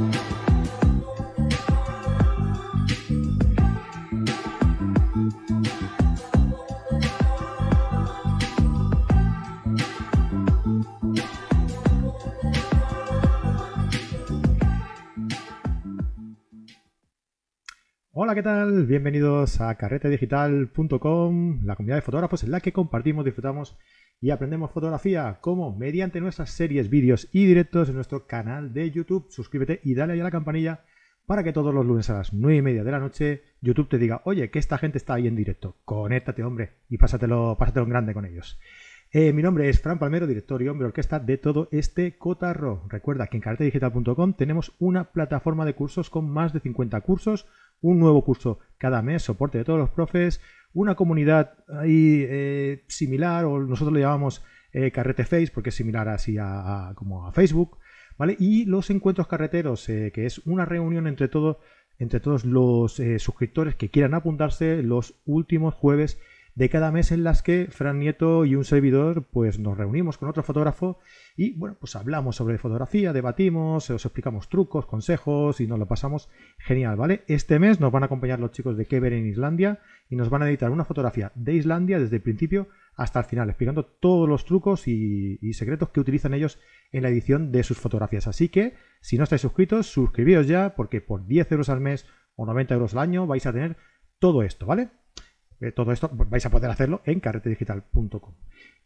Thank you. Hola, ¿qué tal? Bienvenidos a carretedigital.com, la comunidad de fotógrafos en la que compartimos, disfrutamos y aprendemos fotografía, como mediante nuestras series, vídeos y directos en nuestro canal de YouTube. Suscríbete y dale ahí a la campanilla para que todos los lunes a las 9 y media de la noche YouTube te diga, oye, que esta gente está ahí en directo. Conéctate, hombre, y pásatelo, pásatelo en grande con ellos. Eh, mi nombre es Fran Palmero, director y hombre orquesta de todo este cotarro. Recuerda que en carretedigital.com tenemos una plataforma de cursos con más de 50 cursos, un nuevo curso cada mes, soporte de todos los profes, una comunidad ahí eh, similar, o nosotros le llamamos eh, Carrete Face, porque es similar así a, como a Facebook, ¿vale? Y los encuentros carreteros, eh, que es una reunión entre, todo, entre todos los suscriptores que quieran apuntarse los últimos jueves de cada mes en las que Fran Nieto y un servidor pues nos reunimos con otro fotógrafo y bueno, pues hablamos sobre fotografía, debatimos, os explicamos trucos, consejos y nos lo pasamos genial, ¿vale? Este mes nos van a acompañar los chicos de Kever en Islandia y nos van a editar una fotografía de Islandia desde el principio hasta el final, explicando todos los trucos y, secretos que utilizan ellos en la edición de sus fotografías. Así que, si no estáis suscritos, suscribíos ya, porque por 10 euros al mes o 90 euros al año vais a tener todo esto, ¿vale? Eh, todo esto vais a poder hacerlo en carretedigital.com.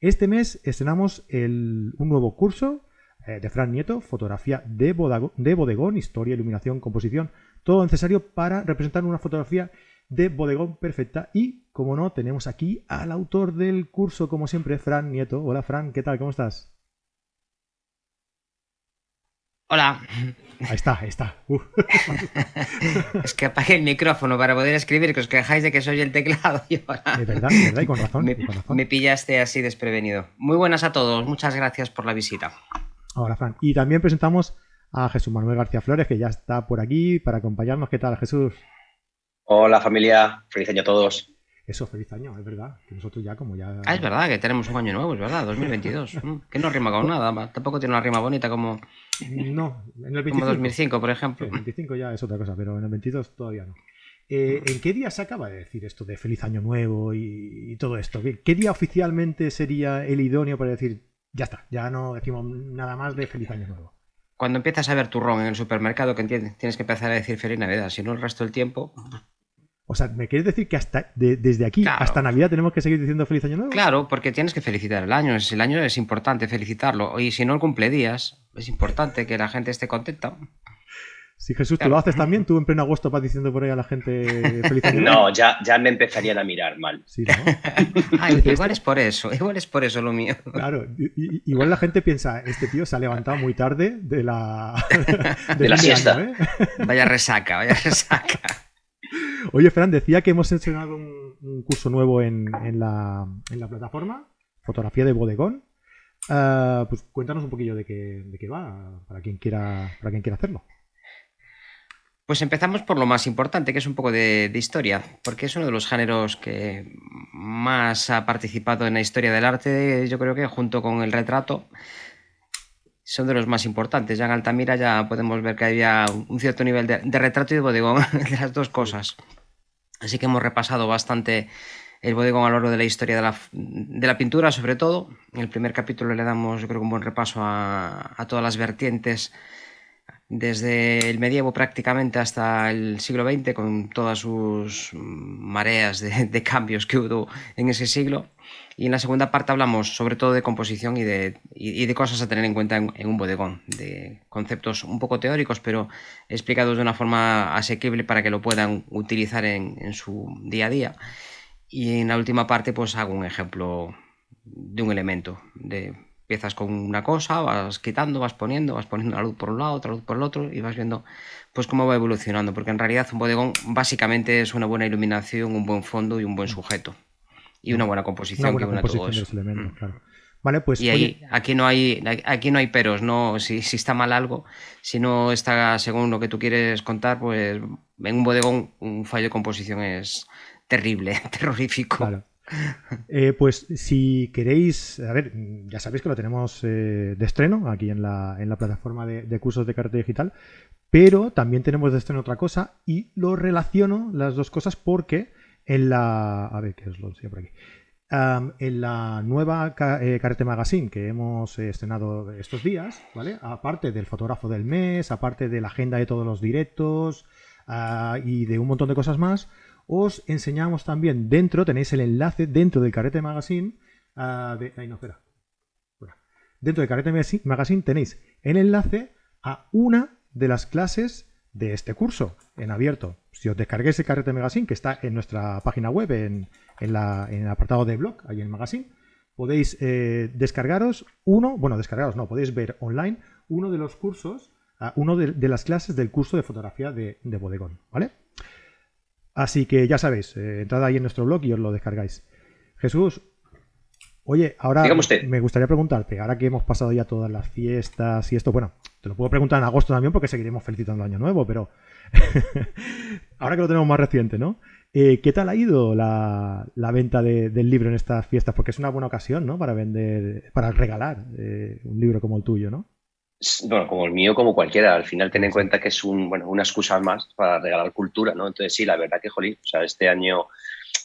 Este mes estrenamos un nuevo curso eh, de Fran Nieto, fotografía de, de bodegón, historia, iluminación, composición, todo necesario para representar una fotografía de bodegón perfecta. Y, como no, tenemos aquí al autor del curso, como siempre, Fran Nieto. Hola, Fran, ¿qué tal? ¿Cómo estás? Hola. Ahí está, ahí está. es que apagué el micrófono para poder escribir, que os quejáis de que soy el teclado. Es verdad, es verdad, y con razón. Me, con razón. me, pillaste así desprevenido. Muy buenas a todos, muchas gracias por la visita. Hola, Fran. Y también presentamos a Jesús Manuel García Flores, que ya está por aquí para acompañarnos. ¿Qué tal, Jesús? Hola, familia. Feliz año a todos. Eso, feliz año, es verdad. Que nosotros ya como ya... Ah, es verdad, que tenemos un año nuevo, es verdad, 2022. Mm, que no rima con nada, tampoco tiene una rima bonita como... No, en el 25. Como 2005, por ejemplo. En el 25 ya es otra cosa, pero en el 22 todavía no. Eh, ¿En qué día se acaba de decir esto de feliz año nuevo y, todo esto? ¿Qué día oficialmente sería el idóneo para decir, ya está, ya no decimos nada más de feliz año nuevo? Cuando empiezas a ver turrón en el supermercado, que tienes que empezar a decir feliz Navidad, si no el resto del tiempo... O sea, ¿me quieres decir que hasta desde aquí hasta Navidad tenemos que seguir diciendo feliz año nuevo? Claro, porque tienes que felicitar el año. El año es importante felicitarlo. Y si no el cumple días, es importante que la gente esté contenta. Si Jesús, ¿tú lo haces también? ¿Tú en pleno agosto vas diciendo por ahí a la gente feliz año nuevo? No, ya, ya me empezarían a mirar mal. Sí, ¿no? igual es por eso, igual es por eso lo mío. Claro, igual la gente piensa, este tío se ha levantado muy tarde de la, de, la siesta. ¿eh? Vaya resaca, vaya resaca. Oye, Fran, decía que hemos estrenado un, curso nuevo en, la, plataforma, fotografía de bodegón. Ah, pues cuéntanos un poquillo de qué, va, para quien, quiera, para quien quiera hacerlo. Pues empezamos por lo más importante, que es un poco de, historia, porque es uno de los géneros que más ha participado en la historia del arte, yo creo que junto con el retrato, son de los más importantes. Ya en Altamira ya podemos ver que había un cierto nivel de, retrato y de bodegón, de las dos cosas. Así que hemos repasado bastante el bodegón a lo largo de la historia de la, pintura, sobre todo. En el primer capítulo le damos, yo creo, un buen repaso a, todas las vertientes, desde el medievo prácticamente hasta el siglo XX, con todas sus mareas de cambios que hubo en ese siglo. Y en la segunda parte hablamos sobre todo de composición y de, de cosas a tener en cuenta en, un bodegón, de conceptos un poco teóricos, pero explicados de una forma asequible para que lo puedan utilizar en, su día a día. Y en la última parte pues hago un ejemplo de un elemento, de empiezas con una cosa, vas quitando, vas poniendo, vas poniendo la luz por un lado, otra luz por el otro y vas viendo pues cómo va evolucionando, porque en realidad un bodegón básicamente es una buena iluminación, un buen fondo y un buen sujeto y una buena composición que una todo eso. Mm. Vale, pues. Y ahí, aquí no hay, aquí no hay peros, no, si, si, está mal algo, si no está según lo que tú quieres contar, pues en un bodegón un fallo de composición es terrible, terrorífico. Claro. Eh, pues si queréis, a ver, ya sabéis que lo tenemos eh, de estreno aquí en la, en la plataforma de, cursos de carta digital, Pero también tenemos de esto en otra cosa y lo relaciono las dos cosas porque en la... A ver, ¿qué es lo por aquí? en la nueva eh, Carrete Magazine que hemos estrenado estos días, ¿vale? Aparte del fotógrafo del mes, aparte de la agenda de todos los directos ah, y de un montón de cosas más, os enseñamos también dentro, tenéis el enlace dentro del Carrete Magazine. Ah, de, no, espera. Dentro del Carrete Magazine tenéis el enlace a una de las clases de este curso en abierto. Si os descarguéis el Carrete Magazine, que está en nuestra página web, en, el apartado de blog, ahí en el magazine, podéis eh, descargaros uno, bueno, descargaros no, podéis ver online uno de los cursos, uh, uno de, las clases del curso de fotografía de, bodegón, ¿vale? Así que ya sabéis, eh, entrad ahí en nuestro blog y os lo descargáis. Jesús, Oye, ahora me gustaría preguntarte, ahora que hemos pasado ya todas las fiestas y esto, bueno, te lo puedo preguntar en agosto también porque seguiremos felicitando el año nuevo, pero ahora que lo tenemos más reciente, ¿no? Eh, ¿Qué tal ha ido la, venta del libro en estas fiestas? Porque es una buena ocasión, ¿no? Para vender, para regalar eh, un libro como el tuyo, ¿no? Bueno, como el mío, como cualquiera. Al final ten en cuenta que es un, bueno, una excusa más para regalar cultura, ¿no? Entonces sí, la verdad que, jolín, o sea, este año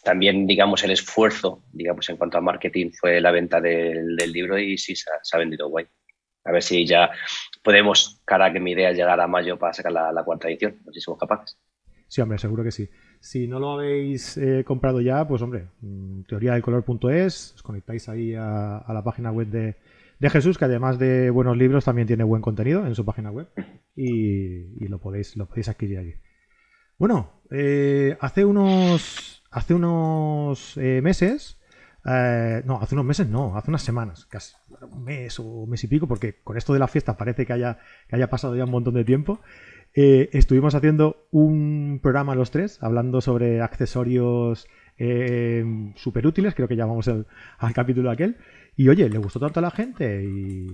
también, digamos, el esfuerzo, digamos, en cuanto a marketing fue la venta del, libro y sí, se ha, vendido guay. A ver si ya podemos, cara que mi idea es llegar a mayo para sacar la, cuarta edición, no sé si somos capaces. Sí, hombre, seguro que sí. Si no lo habéis eh, comprado ya, pues hombre, mm, teoría del color.es, os conectáis ahí a, la página web de, Jesús, que además de buenos libros también tiene buen contenido en su página web y, lo, podéis, lo podéis adquirir allí. Bueno, eh, hace unos hace unos eh, meses, eh, no, hace unos meses no, hace unas semanas, casi un mes o un mes y pico, porque con esto de la fiesta parece que haya, que haya pasado ya un montón de tiempo. Eh, estuvimos haciendo un programa los tres, hablando sobre accesorios eh, súper útiles, creo que llamamos el, al capítulo aquel. Y oye, le gustó tanto a la gente y,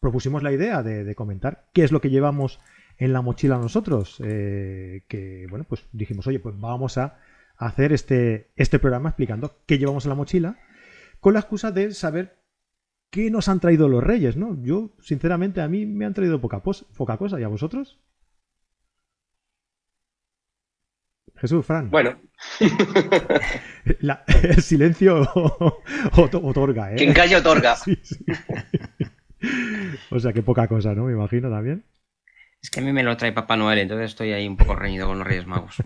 propusimos la idea de, comentar qué es lo que llevamos en la mochila nosotros. que bueno, pues dijimos, oye, pues vamos a hacer este, este programa explicando qué llevamos en la mochila, con la excusa de saber qué nos han traído los reyes, ¿no? Yo, sinceramente, a mí me han traído poca, poca cosa, ¿y a vosotros? Jesús, Fran. Bueno. el silencio otorga, ¿eh? Quien calla otorga. O sea, que poca cosa, ¿no? Me imagino también. Es que a mí me lo trae Papá Noel, entonces estoy ahí un poco reñido con los Reyes Magos.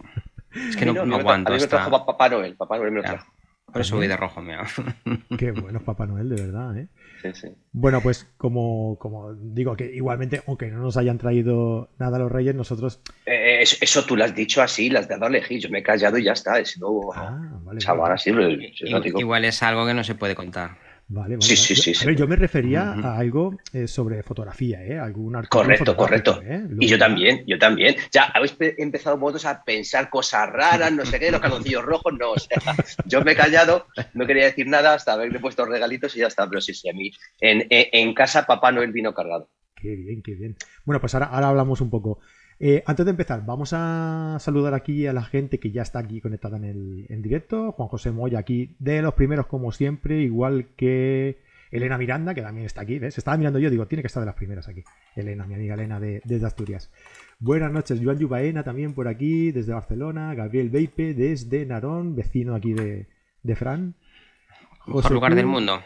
Es que no, no, aguanto. A mí me trajo Papá Noel. Papá Noel me lo trajo. Por eso voy de rojo, mira. Qué bueno Papá Noel, de verdad, ¿eh? Sí, sí. Bueno, pues como, como digo, que igualmente, aunque no nos hayan traído nada los reyes, nosotros... Eh, eso, tú lo has dicho así, las has dado a elegir. Yo me he callado y ya está. Es nuevo. Ah, vale, igual es algo que no se puede contar. Vale, vale. Sí, sí, sí, a ver, yo me refería a algo eh, sobre fotografía, ¿eh? Algún correcto, correcto. ¿eh? Y yo también, yo también. Ya habéis empezado vosotros a pensar cosas raras, no sé qué, los caloncillos rojos, no. O sea, yo me he callado, no quería decir nada hasta haberle puesto regalitos y ya está. Pero sí, sí, a mí. En, en, casa, Papá Noel vino cargado. Qué bien, qué bien. Bueno, pues ahora, ahora hablamos un poco. Eh, antes de empezar, vamos a saludar aquí a la gente que ya está aquí conectada en el directo. Juan José Moya aquí de los primeros como siempre, igual que Elena Miranda, que también está aquí, ¿ves? Estaba mirando yo, digo, tiene que estar de las primeras aquí. Elena, mi amiga Elena de, desde Asturias. Buenas noches, Joan Yubaena también por aquí, desde Barcelona. Gabriel Beipe desde Narón, vecino aquí de, de Fran. Mejor lugar del mundo.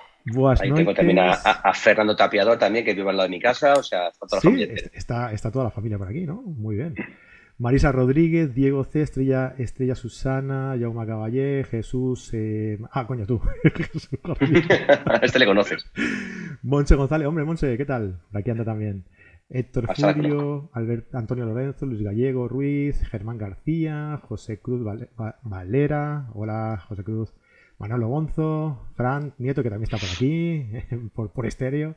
Ahí tengo también a, Fernando Tapiador también, que vive al lado de mi casa, o sea, está toda la familia. Está, está toda la familia por aquí, ¿no? Muy bien. Marisa Rodríguez, Diego C, Estrella, Estrella Susana, Jaume Caballé, Jesús. Eh, ah, coño, tú. este le conoces. Monse González, hombre, Monse, ¿qué tal? Aquí anda también. Héctor Julio, Albert, Antonio Lorenzo, Luis Gallego, Ruiz, Germán García, José Cruz Valera. Hola, José Cruz. Manolo Gonzo, Fran Nieto, que también está por aquí, por, por estéreo,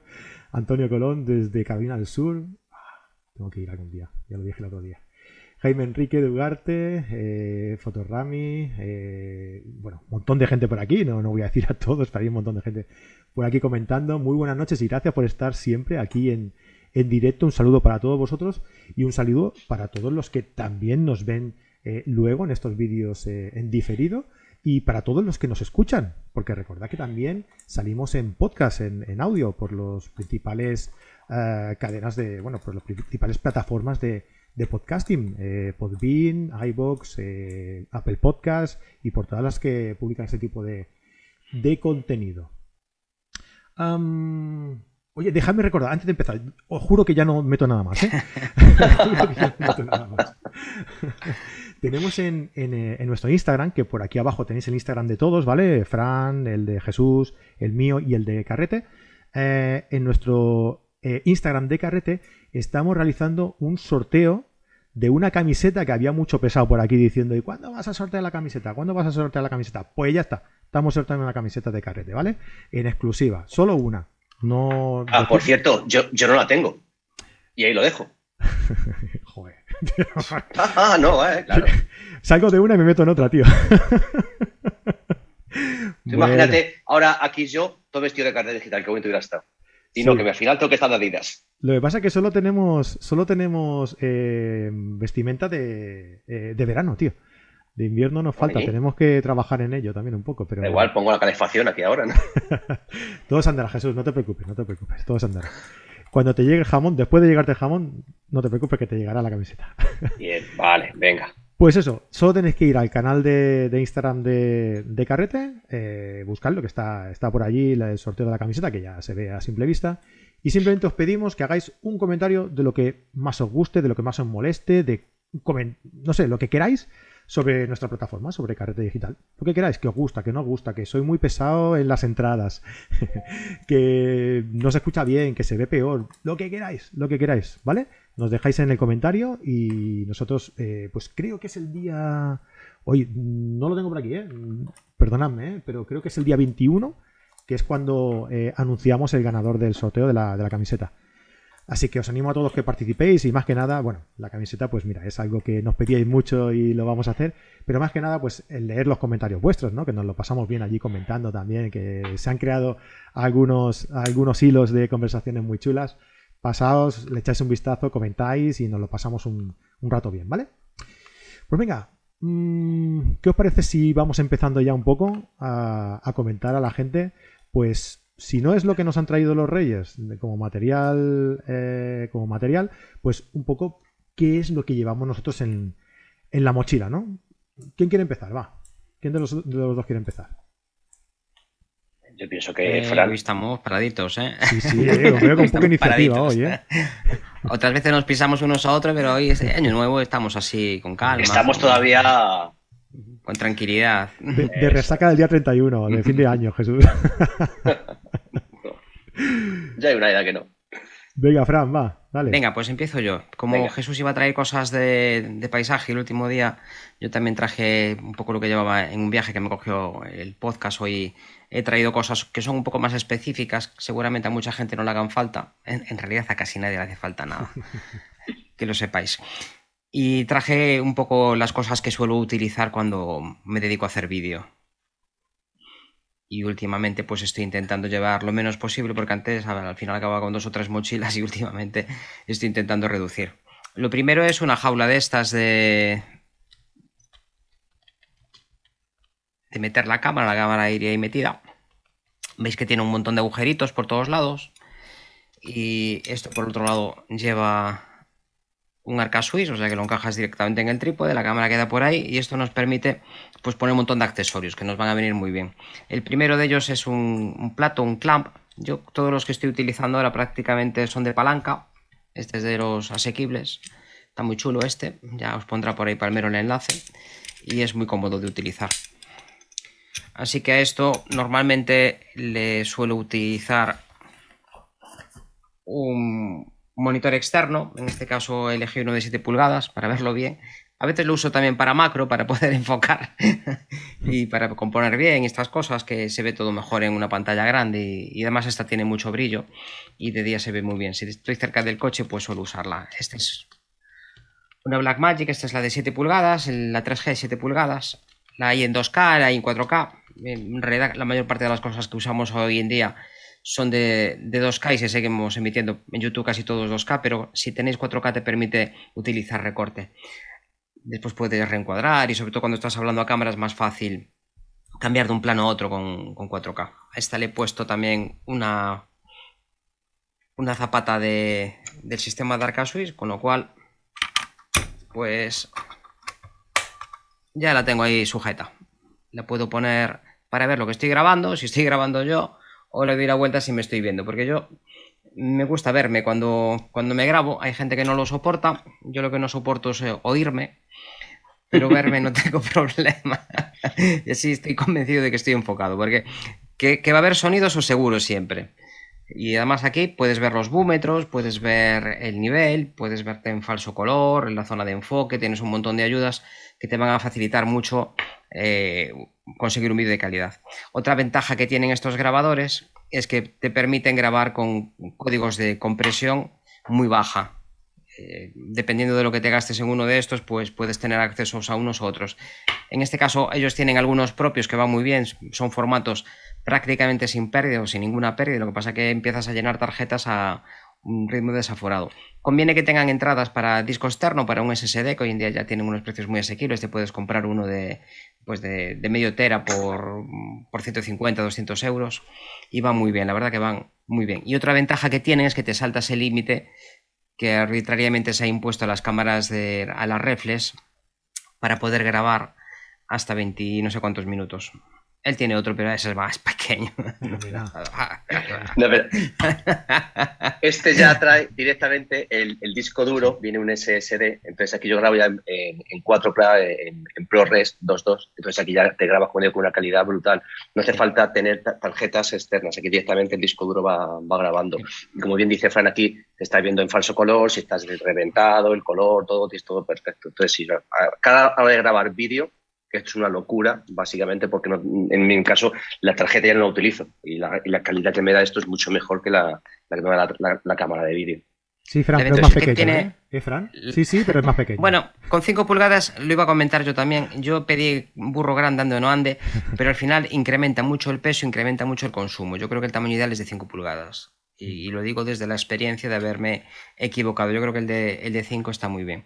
Antonio Colón desde Carolina del Sur. Ah, tengo que ir algún día, ya lo dije el otro día. Jaime Enrique de Ugarte, eh, Fotorami, eh, bueno, un montón de gente por aquí, no, no voy a decir a todos, pero hay un montón de gente por aquí comentando. Muy buenas noches y gracias por estar siempre aquí en, en directo. Un saludo para todos vosotros y un saludo para todos los que también nos ven eh, luego en estos vídeos eh, en diferido y para todos los que nos escuchan, porque recordad que también salimos en podcast, en, audio, por los principales eh, cadenas de, bueno, por las principales plataformas de, podcasting, eh, Podbean, iBox, eh, Apple Podcast y por todas las que publican ese tipo de, de contenido. Am, oye, déjame recordar, antes de empezar, os juro que ya no meto nada más. ¿eh? Juro que ya no meto nada más. Tenemos en, en, eh, en nuestro Instagram, que por aquí abajo tenéis el Instagram de todos, ¿vale? Fran, el de Jesús, el mío y el de Carrete. Eh, en nuestro eh, Instagram de Carrete estamos realizando un sorteo de una camiseta que había mucho pesado por aquí diciendo ¿y cuándo vas a sortear la camiseta? ¿Cuándo vas a sortear la camiseta? Pues ya está, estamos sorteando una camiseta de Carrete, ¿vale? En exclusiva, solo una. No. Ah, por cierto, yo, yo no la tengo. Y ahí lo dejo. Joder. Ah, no, eh, claro. Salgo de una y me meto en otra, tío. Bueno. Imagínate ahora aquí yo, todo vestido de carne digital, que bonito hubiera estado. Y no, que al final tengo que estar de Adidas. Lo que pasa es que solo tenemos, solo tenemos eh, vestimenta de, eh, de verano, tío. De invierno nos falta, tenemos que trabajar en ello también un poco, pero Da igual, pongo la calefacción aquí ahora, ¿no? todo se andará, Jesús, no te preocupes, no te preocupes, todo se andará. Cuando te llegue el jamón, después de llegarte el jamón, no te preocupes que te llegará la camiseta. Bien, vale, venga. Pues eso, solo tenéis que ir al canal de, de Instagram de, de Carrete, eh, buscarlo, que está, está por allí el sorteo de la camiseta, que ya se ve a simple vista. Y simplemente os pedimos que hagáis un comentario de lo que más os guste, de lo que más os moleste, de comen- no sé, lo que queráis sobre nuestra plataforma, sobre Carrete Digital. Lo que queráis, que os gusta, que no os gusta, que soy muy pesado en las entradas, que no se escucha bien, que se ve peor, lo que queráis, lo que queráis, ¿vale? Nos dejáis en el comentario y nosotros, eh, pues creo que es el día... Hoy no lo tengo por aquí, ¿eh? Perdonadme, ¿eh? pero creo que es el día 21, que es cuando eh, anunciamos el ganador del sorteo de la, de la camiseta. Así que os animo a todos que participéis y más que nada, bueno, la camiseta, pues mira, es algo que nos pedíais mucho y lo vamos a hacer, pero más que nada, pues el leer los comentarios vuestros, ¿no? Que nos lo pasamos bien allí comentando también, que se han creado algunos, algunos hilos de conversaciones muy chulas. Pasaos, le echáis un vistazo, comentáis y nos lo pasamos un, rato bien, ¿vale? Pues venga, mm, ¿qué os parece si vamos empezando ya un poco a comentar a la gente? Pues si no es lo que nos han traído los reyes como material, eh, como material, pues un poco qué es lo que llevamos nosotros en, en la mochila, ¿no? ¿Quién quiere empezar? Va. ¿Quién de los, de los dos quiere empezar? Yo pienso que Eh, Fran. estamos paraditos, ¿eh? Sí, sí, eh, lo veo con poca iniciativa paraditos. hoy, ¿eh? Otras veces nos pisamos unos a otros, pero hoy es año nuevo, estamos así con calma. Estamos con- todavía. Con tranquilidad. De, de resaca del día 31, de fin de año, Jesús. Ya hay una edad que no. Venga, Fran, va, dale. Venga, pues empiezo yo. Como Venga. Jesús iba a traer cosas de, de paisaje el último día, yo también traje un poco lo que llevaba en un viaje que me cogió el podcast. Hoy he traído cosas que son un poco más específicas, seguramente a mucha gente no le hagan falta. En, en realidad a casi nadie le hace falta nada. que lo sepáis. Y traje un poco las cosas que suelo utilizar cuando me dedico a hacer vídeo. Y últimamente pues estoy intentando llevar lo menos posible porque antes al final acababa con dos o tres mochilas y últimamente estoy intentando reducir. Lo primero es una jaula de estas de... de meter la cámara, la cámara iría ahí metida. Veis que tiene un montón de agujeritos por todos lados. Y esto por otro lado lleva un arca suizo, o sea que lo encajas directamente en el trípode, la cámara queda por ahí y esto nos permite pues poner un montón de accesorios que nos van a venir muy bien. El primero de ellos es un, un plato, un clamp. Yo todos los que estoy utilizando ahora prácticamente son de palanca. Este es de los asequibles. Está muy chulo este. Ya os pondrá por ahí Palmero el enlace. Y es muy cómodo de utilizar. Así que a esto normalmente le suelo utilizar un monitor externo. En este caso elegí uno de 7 pulgadas para verlo bien. A veces lo uso también para macro, para poder enfocar y para componer bien estas cosas, que se ve todo mejor en una pantalla grande y, además esta tiene mucho brillo y de día se ve muy bien. Si estoy cerca del coche, pues suelo usarla. Esta es una Blackmagic, esta es la de 7 pulgadas, la 3G de 7 pulgadas. La hay en 2K, la hay en 4K. En realidad, la mayor parte de las cosas que usamos hoy en día son de, de 2K y se seguimos emitiendo en YouTube casi todos 2K, pero si tenéis 4K te permite utilizar recorte. Después puedes reencuadrar y sobre todo cuando estás hablando a cámara es más fácil cambiar de un plano a otro con, con 4K. A esta le he puesto también una, una zapata de, del sistema de Arca Swiss, con lo cual pues ya la tengo ahí sujeta. La puedo poner para ver lo que estoy grabando, si estoy grabando yo, o le doy la vuelta si me estoy viendo, porque yo me gusta verme cuando, cuando me grabo. Hay gente que no lo soporta. Yo lo que no soporto es eh, oírme, pero verme no tengo problema. y así estoy convencido de que estoy enfocado, porque que, va a haber sonidos o seguro siempre. Y además aquí puedes ver los búmetros, puedes ver el nivel, puedes verte en falso color, en la zona de enfoque, tienes un montón de ayudas que te van a facilitar mucho eh, conseguir un vídeo de calidad. Otra ventaja que tienen estos grabadores es que te permiten grabar con códigos de compresión muy baja. Eh, dependiendo de lo que te gastes en uno de estos, pues puedes tener accesos a unos u otros. En este caso, ellos tienen algunos propios que van muy bien, son formatos prácticamente sin pérdida o sin ninguna pérdida, lo que pasa es que empiezas a llenar tarjetas a un ritmo desaforado. Conviene que tengan entradas para disco externo, para un SSD, que hoy en día ya tienen unos precios muy asequibles, te puedes comprar uno de, pues de, medio tera por, por 150, 200 euros y van muy bien, la verdad que van muy bien. Y otra ventaja que tienen es que te saltas el límite que arbitrariamente se ha impuesto a las cámaras de, a las reflex para poder grabar hasta 20 no sé cuántos minutos. Él tiene otro, pero ese es más pequeño. este ya trae directamente el, disco duro, viene un SSD, entonces aquí yo grabo ya en, en 4K, en, ProRes 2.2, entonces aquí ya te grabas con él con una calidad brutal. No hace falta tener tarjetas externas, aquí directamente el disco duro va, va grabando. Y como bien dice Fran aquí, te estás viendo en falso color, si estás reventado, el color, todo, es todo perfecto. Entonces, si cada hora de grabar vídeo, es una locura, básicamente porque en mi caso la tarjeta ya no la utilizo y la, calidad que me da esto es mucho mejor que la, que me da la, cámara de vídeo. Sí, Fran, pero es más pequeño. ¿eh? ¿Eh, Fran? Sí, sí, pero es más pequeño. Bueno, con 5 pulgadas lo iba a comentar yo también. Yo pedí burro grande ande o no ande, pero al final incrementa mucho el peso, incrementa mucho el consumo. Yo creo que el tamaño ideal es de 5 pulgadas. Y, lo digo desde la experiencia de haberme equivocado. Yo creo que el de, el de 5 está muy bien.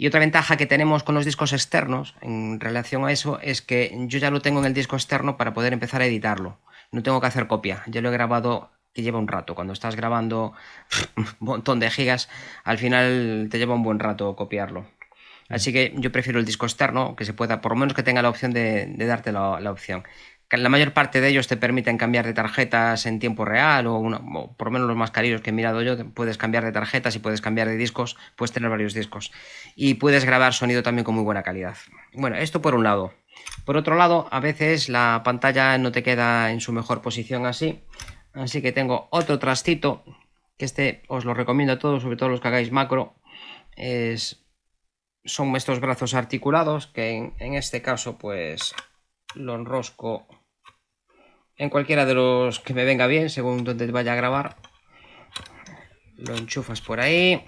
Y otra ventaja que tenemos con los discos externos en relación a eso es que yo ya lo tengo en el disco externo para poder empezar a editarlo. No tengo que hacer copia. Ya lo he grabado que lleva un rato. Cuando estás grabando un montón de gigas, al final te lleva un buen rato copiarlo. Así que yo prefiero el disco externo, que se pueda, por lo menos que tenga la opción de, darte la opción la mayor parte de ellos te permiten cambiar de tarjetas en tiempo real o, por lo menos los más caros que he mirado yo, puedes cambiar de tarjetas y puedes cambiar de discos, puedes tener varios discos y puedes grabar sonido también con muy buena calidad. Bueno, esto por un lado. Por otro lado, a veces la pantalla no te queda en su mejor posición así, así que tengo otro trastito que este os lo recomiendo a todos, sobre todo los que hagáis macro, es, son estos brazos articulados que en, en este caso pues lo enrosco en cualquiera de los que me venga bien, según donde vaya a grabar. Lo enchufas por ahí.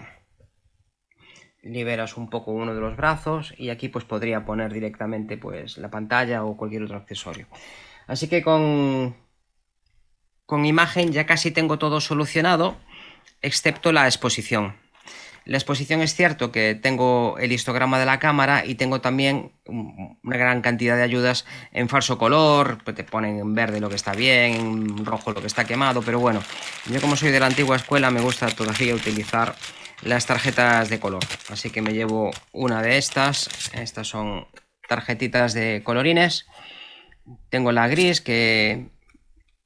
Liberas un poco uno de los brazos y aquí pues podría poner directamente pues la pantalla o cualquier otro accesorio. Así que con, con imagen ya casi tengo todo solucionado, excepto la exposición. La exposición es cierto que tengo el histograma de la cámara y tengo también una gran cantidad de ayudas en falso color, pues te ponen en verde lo que está bien, en rojo lo que está quemado, pero bueno, yo como soy de la antigua escuela me gusta todavía utilizar las tarjetas de color, así que me llevo una de estas, estas son tarjetitas de colorines, tengo la gris que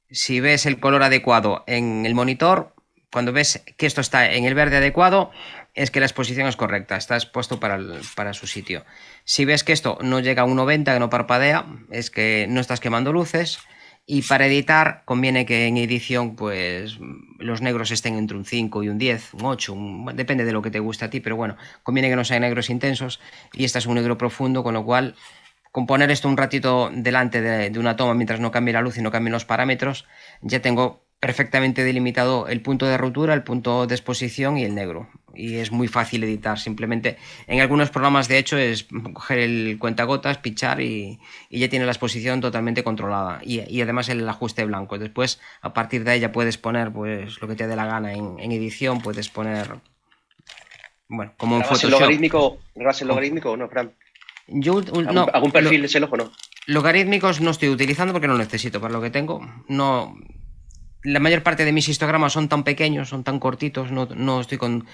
si ves el color adecuado en el monitor, cuando ves que esto está en el verde adecuado, es que la exposición es correcta, está expuesto para, su sitio. Si ves que esto no llega a un 90, que no parpadea, es que no estás quemando luces. Y para editar conviene que en edición pues los negros estén entre un 5 y un 10, un 8, depende de lo que te guste a ti, pero bueno, conviene que no sean negros intensos y este es un negro profundo, con lo cual con poner esto un ratito delante de, de una toma mientras no cambie la luz y no cambien los parámetros, ya tengo perfectamente delimitado el punto de rotura, el punto de exposición y el negro. Y es muy fácil editar. Simplemente en algunos programas, de hecho, es coger el cuentagotas, pichar y, ya tiene la exposición totalmente controlada. Y, además el ajuste blanco. Después, a partir de ahí ya puedes poner pues, lo que te dé la gana en, edición. Puedes poner. Bueno, como en Photoshop. logarítmico, logarítmico o no, Fran? Yo, no, ¿Algún perfil de ese ojo no? Logarítmicos no estoy utilizando porque no lo necesito para lo que tengo. No, la mayor parte de mis histogramas son tan pequeños, son tan cortitos, no, estoy con,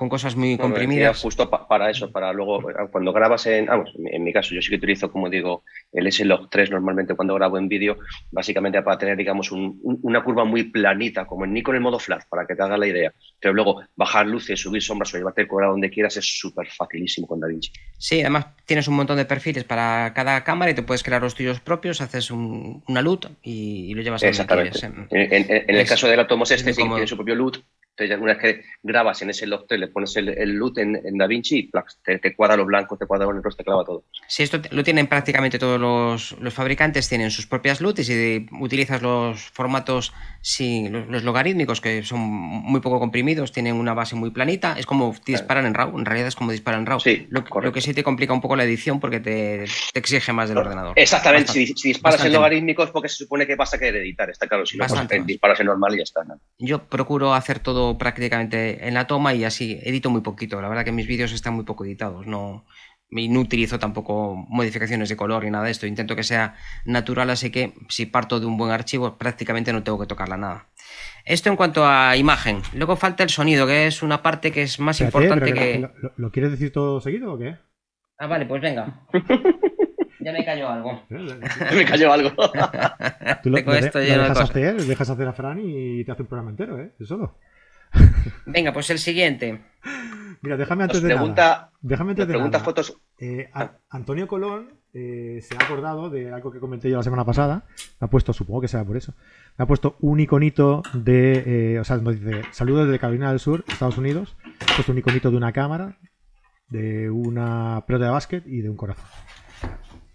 con cosas muy comprimidas. justo para eso, para luego, eh, cuando grabas en, vamos, en mi caso, yo sí que utilizo, como digo, el S-Log 3 normalmente cuando grabo en vídeo, básicamente para tener, digamos, una curva muy planita, como en Nikon en modo flash, para que te haga la idea. Pero luego bajar luces, subir sombras o llevarte el cuadrado donde quieras es súper facilísimo con DaVinci. Sí, además tienes un montón de perfiles para cada cámara y te puedes crear los tuyos propios, haces una LUT y, lo llevas a donde quieres. En, el caso del Atomos este, tiene su propio LUT entonces, una vez que grabas en ese log le pones el, el LUT en, en DaVinci y te, te, cuadra los blancos, te cuadra los negros, te clava todo. Sí, esto lo tienen prácticamente todos los, los fabricantes, tienen sus propias LUT y si utilizas los formatos, sí, los, logarítmicos, que son muy poco comprimidos, tienen una base muy planita, es como disparan en RAW, en realidad es como disparan en RAW. Sí, lo, lo, que sí te complica un poco la edición porque te, te exige más del ordenador. Exactamente, si, si, disparas en logarítmicos porque se supone que vas a querer editar, está claro, si no, pues, disparas en normal y ya está. Yo procuro hacer todo prácticamente en la toma y así edito muy poquito. La verdad que mis vídeos están muy poco editados. No, no utilizo tampoco modificaciones de color ni nada de esto. Intento que sea natural, así que si parto de un buen archivo prácticamente no tengo que tocarla nada. Esto en cuanto a imagen. Luego falta el sonido, que es una parte que es más importante que... ¿lo, quieres decir todo seguido o qué? Ah, vale, pues venga. ya me cayó algo. me cayó algo. Tú lo, esto dejas, hacer, dejas hacer a Fran y te hace un programa entero, ¿eh? Solo. Venga, pues el siguiente. Mira, déjame antes de pregunta, nada. Déjame antes de pregunta fotos. Eh, Antonio Colón eh, se ha acordado de algo que comenté yo la semana pasada. Me ha puesto, supongo que sea por eso. Me ha puesto un iconito de. Eh, o sea, nos dice saludos desde Carolina del Sur, Estados Unidos. Ha puesto un iconito de una cámara, de una pelota de básquet y de un corazón.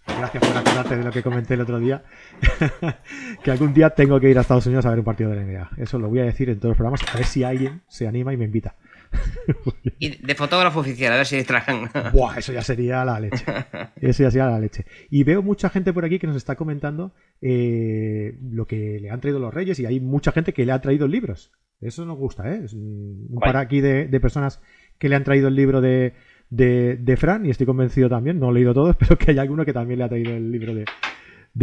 Gracias por acordarte de lo que comenté el otro día. que algún día tengo que ir a Estados Unidos a ver un partido de la NBA. Eso lo voy a decir en todos los programas. A ver si alguien se anima y me invita. y de fotógrafo oficial, a ver si trajan. Buah, eso ya sería la leche. Eso ya sería la leche. Y veo mucha gente por aquí que nos está comentando eh, lo que le han traído los reyes y hay mucha gente que le ha traído libros. Eso nos gusta, ¿eh? Es un par aquí de personas que le han traído el libro de, de, Fran, y estoy convencido también, no he leído todo, pero que hay alguno que también le ha traído el libro de,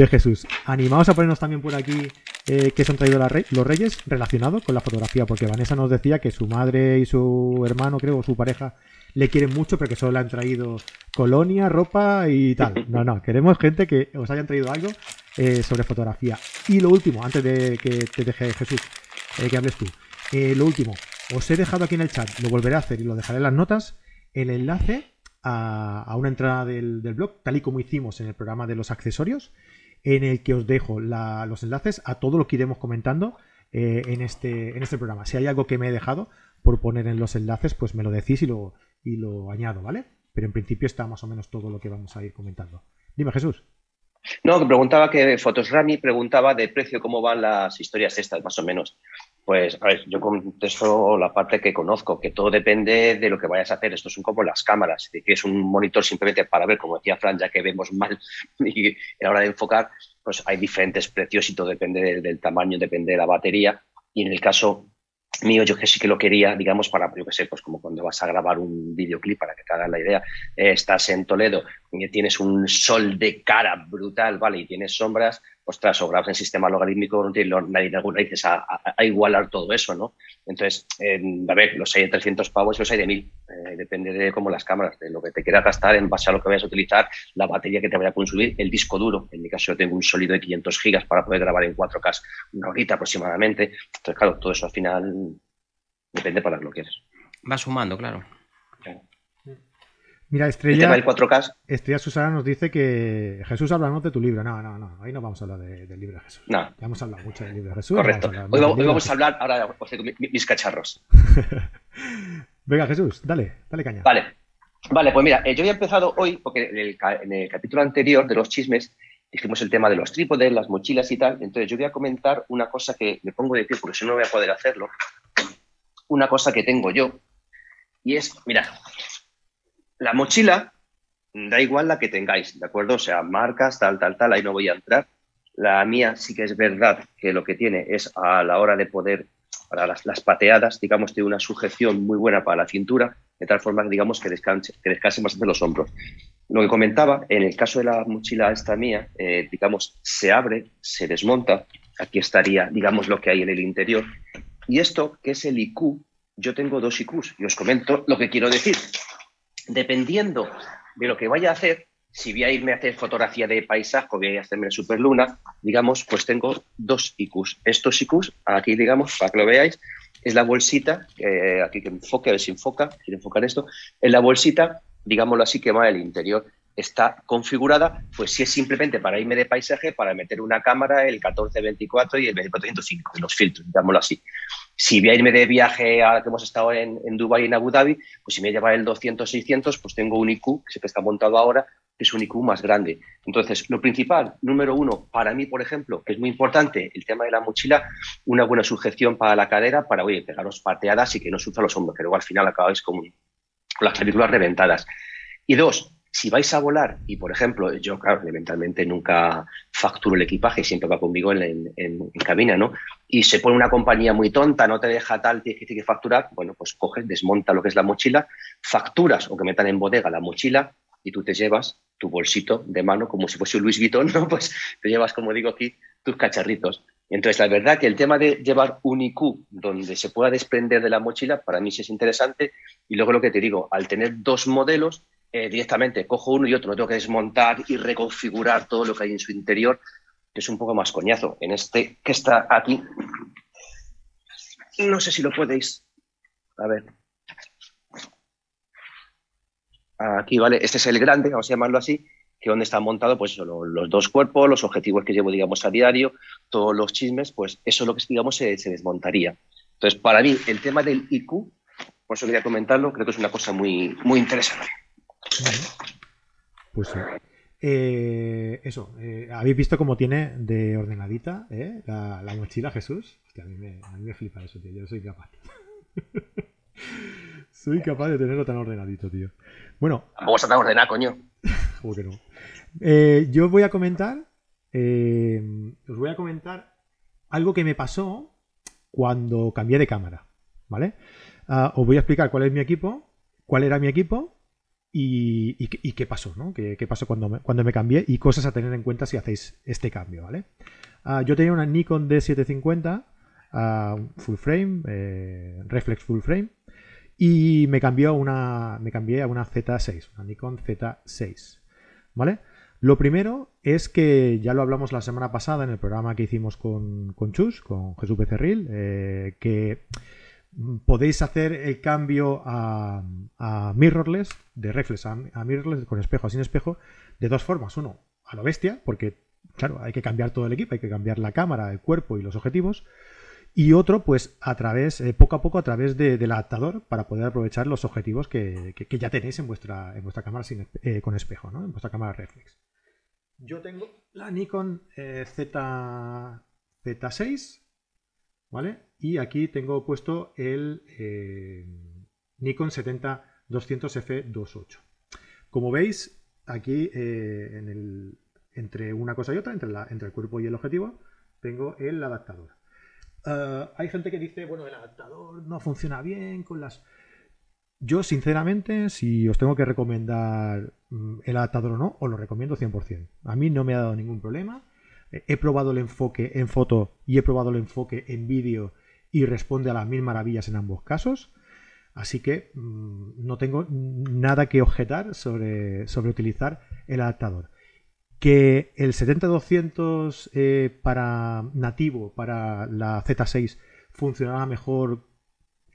Jesús. Animaos a ponernos también por aquí eh, que se han traído los reyes relacionados con la fotografía, porque Vanessa nos decía que su madre y su hermano, creo, o su pareja, le quieren mucho, pero que solo le han traído colonia, ropa y tal. No, no, queremos gente que os hayan traído algo eh, sobre fotografía. Y lo último, antes de que te deje Jesús, eh, que hables tú, lo último, os he dejado aquí en el chat, lo volveré a hacer y lo dejaré en las notas el enlace a, una entrada del, blog, tal y como hicimos en el programa de los accesorios, en el que os dejo los enlaces a todo lo que iremos comentando eh, en, este, en este programa. Si hay algo que me he dejado por poner en los enlaces, pues me lo decís y lo, y lo añado, ¿vale? Pero en principio está más o menos todo lo que vamos a ir comentando. Dime, Jesús. No, preguntaba que Fotos Rami preguntaba de precio cómo van las historias estas, más o menos. Pues, a ver, yo contesto la parte que conozco, que todo depende de lo que vayas a hacer. Estos son como las cámaras. Si quieres un monitor simplemente para ver, como decía Fran, ya que vemos mal y a la hora de enfocar, pues hay diferentes precios y todo depende del, tamaño, depende de la batería. Y en el caso mío, yo que sí que lo quería, digamos, para, yo que sé, pues como cuando vas a grabar un videoclip, para que te hagas la idea, eh, estás en Toledo tienes un sol de cara brutal, ¿vale? Y tienes sombras, ostras, o grabas en sistema logarítmico, no tiene nadie alguna dices a, a, igualar todo eso, ¿no? Entonces, a ver, los hay de 300 pavos y los hay de 1000. Eh, depende de cómo las cámaras, de lo que te quieras gastar en base a lo que vayas a utilizar, la batería que te vaya a consumir, el disco duro. En mi caso, yo tengo un sólido de 500 gigas para poder grabar en 4K una horita aproximadamente. Entonces, claro, todo eso al final depende para lo que quieres. Va sumando, claro. Mira, Estrella, 4K. Estrella Susana nos dice que Jesús, háblanos de tu libro. No, no, no, ahí no vamos a hablar del libro de Jesús. No. Ya hemos hablado mucho del libro de Jesús. Correcto. Hoy, vamos, a hablar, ahora os tengo mis cacharros. Venga, Jesús, dale, dale caña. Vale. Vale, pues mira, eh, yo había empezado hoy, porque en el, en el capítulo anterior de los chismes dijimos el tema de los trípodes, las mochilas y tal. Entonces yo voy a comentar una cosa que me pongo de pie, porque si no, no voy a poder hacerlo. Una cosa que tengo yo. Y es, mira, la mochila, da igual la que tengáis, ¿de acuerdo? O sea, marcas, tal, tal, tal, ahí no voy a entrar. La mía sí que es verdad que lo que tiene es a la hora de poder, para las, pateadas, digamos, tiene una sujeción muy buena para la cintura, de tal forma, digamos, que descanse, que descanse bastante los hombros. Lo que comentaba, en el caso de la mochila esta mía, eh, digamos, se abre, se desmonta, aquí estaría, digamos, lo que hay en el interior. Y esto, que es el IQ, yo tengo dos IQs y os comento lo que quiero decir. Dependiendo de lo que vaya a hacer, si voy a irme a hacer fotografía de paisaje o voy a hacerme la superluna, digamos, pues tengo dos IQs. Estos IQs, aquí digamos, para que lo veáis, es la bolsita, aquí que enfoque, a ver si enfoca, quiero enfocar esto, en la bolsita, digámoslo así, que va el interior está configurada, pues si es simplemente para irme de paisaje, para meter una cámara, el 1424 y el 2405, los filtros, digámoslo así. Si voy a irme de viaje a que hemos estado en, en Dubái y en Abu Dhabi, pues si me lleva el 200-600, pues tengo un IQ, que se está montado ahora, que es un IQ más grande. Entonces, lo principal, número uno, para mí, por ejemplo, que es muy importante, el tema de la mochila, una buena sujeción para la cadera, para, oye, pegaros pateadas y que no sufra los hombros, que luego al final acabáis con, las películas reventadas. Y dos, si vais a volar, y por ejemplo, yo, claro, elementalmente nunca facturo el equipaje, siempre va conmigo en, cabina, ¿no? Y se pone una compañía muy tonta, no te deja tal, tienes que facturar, bueno, pues coges, desmonta lo que es la mochila, facturas o que metan en bodega la mochila y tú te llevas tu bolsito de mano como si fuese un Luis Vuitton, ¿no? Pues te llevas, como digo aquí, tus cacharritos. Entonces, la verdad que el tema de llevar un IQ donde se pueda desprender de la mochila, para mí sí es interesante. Y luego lo que te digo, al tener dos modelos, eh, directamente cojo uno y otro, no tengo que desmontar y reconfigurar todo lo que hay en su interior, que es un poco más coñazo. En este que está aquí, no sé si lo podéis. A ver. Aquí, ¿vale? Este es el grande, vamos a llamarlo así, que donde está montado, pues los, dos cuerpos, los objetivos que llevo, digamos, a diario, todos los chismes, pues eso lo que, digamos, se, se desmontaría. Entonces, para mí, el tema del IQ, por eso quería comentarlo, creo que es una cosa muy, muy interesante. Pues sí. Eh, eso, eh, habéis visto cómo tiene de ordenadita eh, la, mochila Jesús. Hostia, a, mí me, a mí me flipa eso, tío. Yo soy capaz. soy capaz de tenerlo tan ordenadito, tío. Bueno. Vamos a tan ordenado, coño. ¿Cómo que no? yo voy a comentar. os voy a comentar algo que me pasó cuando cambié de cámara. ¿Vale? Ah, os voy a explicar cuál es mi equipo, cuál era mi equipo y, qué pasó, ¿no? ¿Qué, pasó cuando me, cuando me cambié y cosas a tener en cuenta si hacéis este cambio, ¿vale? Ah, yo tenía una Nikon D750 ah, full frame, eh, reflex full frame, y me cambió a una, me cambié a una Z6, una Nikon Z6, ¿vale? Lo primero es que ya lo hablamos la semana pasada en el programa que hicimos con, con Chus, con Jesús Becerril, eh, que podéis hacer el cambio a, mirrorless, de reflex a, mirrorless con espejo a sin espejo, de dos formas. Uno, a lo bestia, porque claro, hay que cambiar todo el equipo, hay que cambiar la cámara, el cuerpo y los objetivos. Y otro, pues a través, eh, poco a poco, a través del adaptador para poder aprovechar los objetivos que, ya tenéis en vuestra, en vuestra cámara eh, con espejo. En vuestra cámara reflex. Yo tengo la Nikon eh, Z, Z6, ¿vale? Y aquí tengo puesto el eh, Nikon 70-200F28. Como veis, aquí eh, entre una cosa y otra, entre, el cuerpo y el objetivo, tengo el adaptador. Eh, hay gente que dice, bueno, el adaptador no funciona bien con las... Yo, sinceramente, si os tengo que recomendar mm, el adaptador o no, os lo recomiendo 100%. A mí no me ha dado ningún problema. He probado el enfoque en foto y he probado el enfoque en vídeo y responde a las mil maravillas en ambos casos. Así que mm, no tengo nada que objetar sobre, sobre utilizar el adaptador. Que el 70-200 eh, para nativo, para la Z6, funcionaba mejor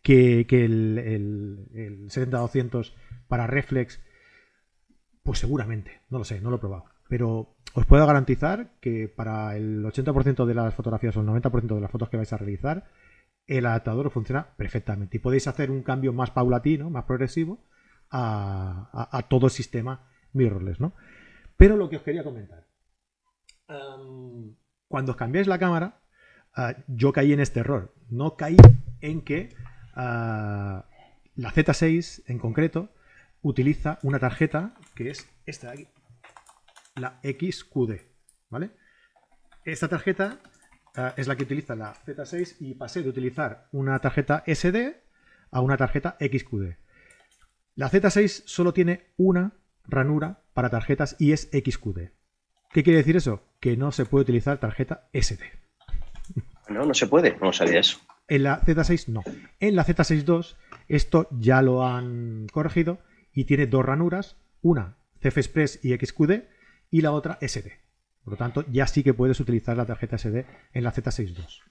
que, el, el, el 70-200 para reflex, pues seguramente, no lo sé, no lo he probado. Pero os puedo garantizar que para el 80% de las fotografías o el 90% de las fotos que vais a realizar, el adaptador funciona perfectamente. Y podéis hacer un cambio más paulatino, más progresivo a, todo el sistema mirrorless, ¿no? Pero lo que os quería comentar. cuando os cambiáis la cámara, ah, yo caí en este error. No caí en que ah, la Z6 en concreto utiliza una tarjeta que es esta de aquí, la XQD, ¿vale? Esta tarjeta es la que utiliza la Z6 y pasé de utilizar una tarjeta SD a una tarjeta XQD. La Z6 solo tiene una ranura para tarjetas y es XQD. ¿Qué quiere decir eso? Que no se puede utilizar tarjeta SD. No, no se puede, no sabía eso. En la Z6 no. En la Z6 esto ya lo han corregido y tiene dos ranuras, una CF Express y XQD y la otra SD. Por lo tanto, ya sí que puedes utilizar la tarjeta SD en la Z6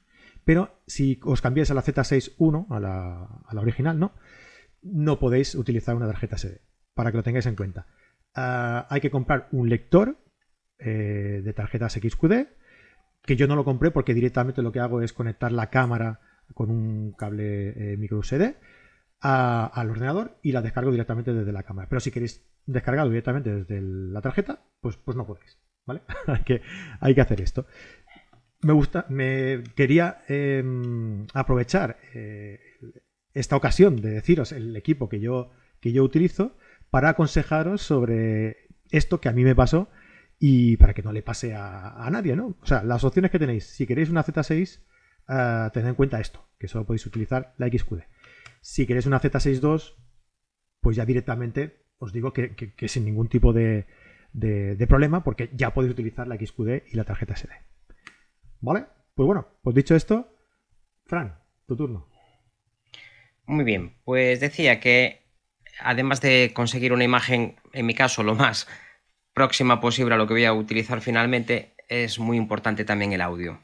Pero si os cambiáis a la Z6 a la, a la original, ¿no? No podéis utilizar una tarjeta SD, para que lo tengáis en cuenta. Ah, hay que comprar un lector eh, de tarjetas XQD, que yo no lo compré porque directamente lo que hago es conectar la cámara con un cable eh, micro USB al ordenador y la descargo directamente desde la cámara. Pero si queréis descargarlo directamente desde la tarjeta, pues, pues no podéis. ¿Vale? hay, que, hay que hacer esto. Me gusta, me quería em, aprovechar eh, esta ocasión de deciros el equipo que yo, que yo utilizo para aconsejaros sobre esto que a mí me pasó y para que no le pase a, nadie, ¿no? O sea, las opciones que tenéis, si queréis una Z6, uh, tened en cuenta esto, que solo podéis utilizar la XQD. Si queréis una Z62, pues ya directamente os digo que, sin ningún tipo de, problema, porque ya podéis utilizar la XQD y la tarjeta SD. ¿Vale? Pues bueno, pues dicho esto, Fran, tu turno. Muy bien, pues decía que además de conseguir una imagen, en mi caso, lo más próxima posible a lo que voy a utilizar finalmente, es muy importante también el audio.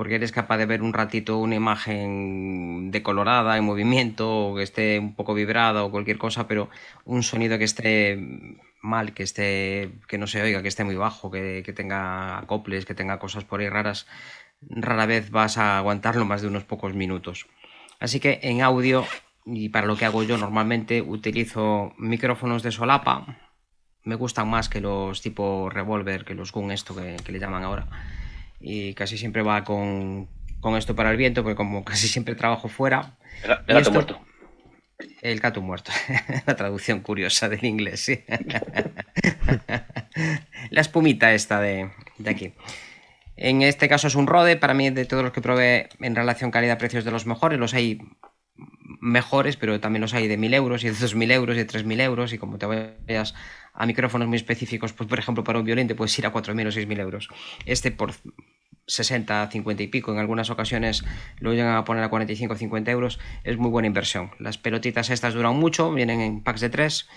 Porque eres capaz de ver un ratito una imagen decolorada, en movimiento, o que esté un poco vibrada o cualquier cosa, pero un sonido que esté mal, que esté, que no se oiga, que esté muy bajo, que, que tenga acoples, que tenga cosas por ahí raras, rara vez vas a aguantarlo más de unos pocos minutos. Así que en audio, y para lo que hago yo normalmente, utilizo micrófonos de solapa, me gustan más que los tipo revolver, que los gun, esto que, le llaman ahora. Y casi siempre va con, esto para el viento, porque como casi siempre trabajo fuera. El, gato muerto. El gato muerto. La traducción curiosa del inglés, sí. La espumita esta de, de aquí. En este caso es un Rode, para mí de todos los que probé en relación calidad-precios de los mejores, los hay mejores, pero también los hay de 1000 euros y de 2000 euros y de 3000 euros y como te vayas a micrófonos muy específicos, pues por ejemplo para un violín te puedes ir a 4.000 o 6.000 euros. Este por 60, 50 y pico, en algunas ocasiones lo llegan a poner a 45 50 euros, es muy buena inversión. Las pelotitas estas duran mucho, vienen en packs de 3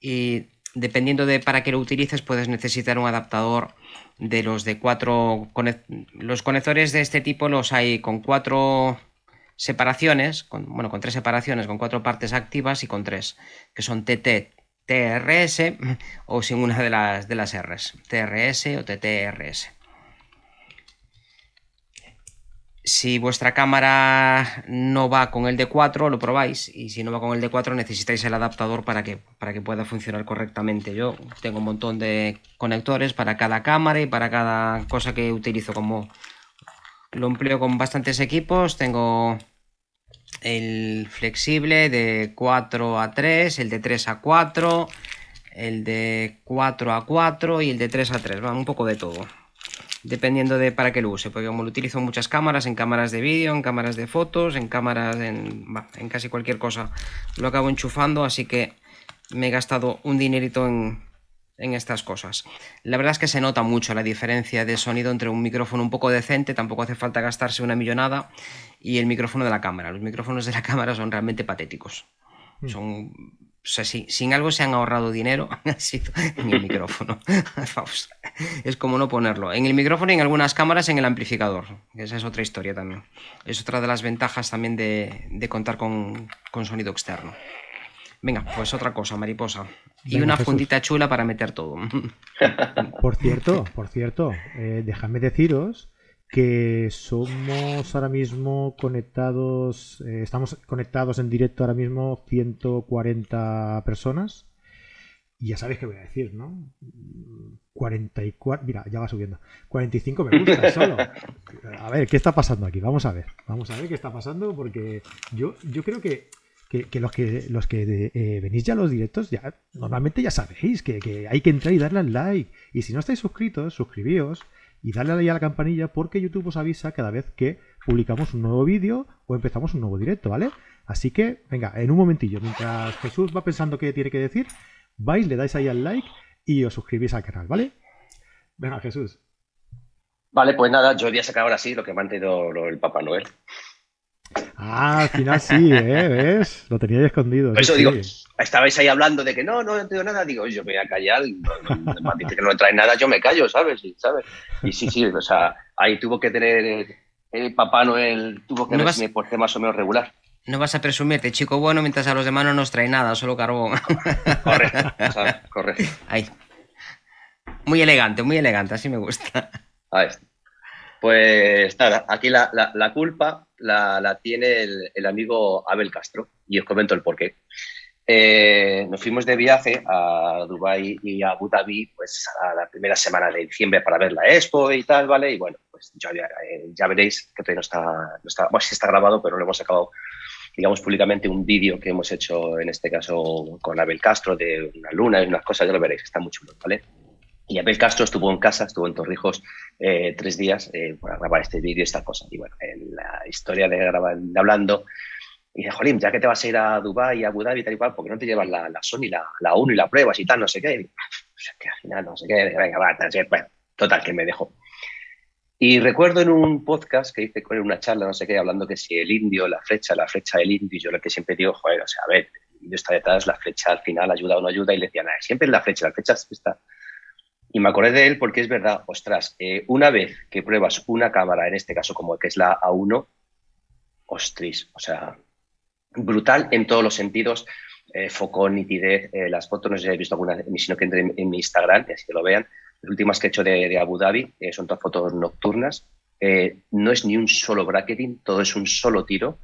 y dependiendo de para qué lo utilices puedes necesitar un adaptador de los de 4 los conectores de este tipo los hay con 4 separaciones, con, bueno, con tres separaciones, con cuatro partes activas y con tres, que son TT, TRS o sin una de las, de las Rs, TRS o TTRS. Si vuestra cámara no va con el D4, lo probáis. Y si no va con el D4, necesitáis el adaptador para que, para que pueda funcionar correctamente. Yo tengo un montón de conectores para cada cámara y para cada cosa que utilizo. Como lo empleo con bastantes equipos, tengo el flexible de 4 a 3, el de 3 a 4, el de 4 a 4 y el de 3 a 3, va un poco de todo. Dependiendo de para qué lo use, porque como lo utilizo en muchas cámaras, en cámaras de vídeo, en cámaras de fotos, en cámaras, en, en casi cualquier cosa, lo acabo enchufando, así que me he gastado un dinerito en, en estas cosas. La verdad es que se nota mucho la diferencia de sonido entre un micrófono un poco decente, tampoco hace falta gastarse una millonada, y el micrófono de la cámara. Los micrófonos de la cámara son realmente patéticos. Hmm. Son, o sea, sin algo se han ahorrado dinero, ha sido en el micrófono. es como no ponerlo. En el micrófono y en algunas cámaras en el amplificador. Esa es otra historia también. Es otra de las ventajas también de, contar con, con sonido externo. Venga, pues otra cosa, mariposa. Y una fundita chula para meter todo. Por cierto, por cierto, eh, déjame deciros que somos ahora mismo conectados, eh, estamos conectados en directo ahora mismo 140 personas. Y ya sabéis qué voy a decir, ¿no? 44, mira, ya va subiendo. 45 me gusta solo. A ver, ¿qué está pasando aquí? Vamos a ver. Vamos a ver qué está pasando porque yo, yo creo que que, los que los que eh, venís ya a los directos, ya normalmente ya sabéis que, hay que entrar y darle al like. Y si no estáis suscritos, suscribíos y darle a la campanilla porque YouTube os avisa cada vez que publicamos un nuevo vídeo o empezamos un nuevo directo, ¿vale? Así que, venga, en un momentillo, mientras Jesús va pensando qué tiene que decir, vais, le dais ahí al like y os suscribís al canal, ¿vale? Venga, Jesús. Vale, pues nada, yo voy a sacar ahora sí lo que me ha mantenido el Papá Noel. Ah, al final sí, ¿eh? ¿Ves? Lo teníais escondido. Por eso sí, digo, estabais ahí hablando de que no, no, no tengo nada. Digo, yo me voy a callar. dice que no me trae nada, yo me callo, ¿sabes? Y, ¿sabes? y sí, sí, o sea, ahí tuvo que tener el, el Papá Noel, tuvo que No vas- me porté más o menos regular. No vas a presumirte, chico bueno, mientras a los demás no nos trae nada, solo carbón. Correcto. Correcto. Ahí. Muy elegante, muy elegante, así me gusta. Ahí está. Pues nada, aquí la, culpa la, tiene el, amigo Abel Castro y os comento el porqué. Eh, nos fuimos de viaje a Dubái y a Abu Dhabi pues a la primera semana de diciembre para ver la expo y tal, ¿vale? Y bueno, pues ya, eh, veréis que todavía no está, no está, bueno, sí está grabado, pero no hemos sacado, digamos, públicamente un vídeo que hemos hecho en este caso con Abel Castro de una luna y unas cosas, ya lo veréis, está muy chulo, ¿vale? Y Abel Castro estuvo en casa, estuvo en Torrijos eh, tres días eh, para grabar este vídeo y esta cosa. Y bueno, en la historia de, de hablando, y dije, Jolín, ya que te vas a ir a Dubái, a Abu Dhabi y tal y cual, ¿por qué no te llevas la, la Sony, la, la 1 y la pruebas y tal, no sé qué? Y, sea, que al final no sé qué, venga, va, tal, bueno, total, que me dejó. Y recuerdo en un podcast que hice con una charla, no sé qué, hablando que si el indio, la flecha, la flecha del indio, y yo lo que siempre digo, joder, o sea, a ver, el indio está detrás, la flecha al final ayuda o no ayuda, y le decía, nada, siempre es la flecha, la flecha está. Y me acordé de él porque es verdad, ostras, eh, una vez que pruebas una cámara, en este caso como que es la A1, ostris, o sea, brutal en todos los sentidos, eh, foco, nitidez, eh, las fotos, no sé si habéis visto alguna, sino que entre en, mi Instagram, así que lo vean, las últimas que he hecho de, Abu Dhabi eh, son todas fotos nocturnas, no es ni un solo bracketing, todo es un solo tiro,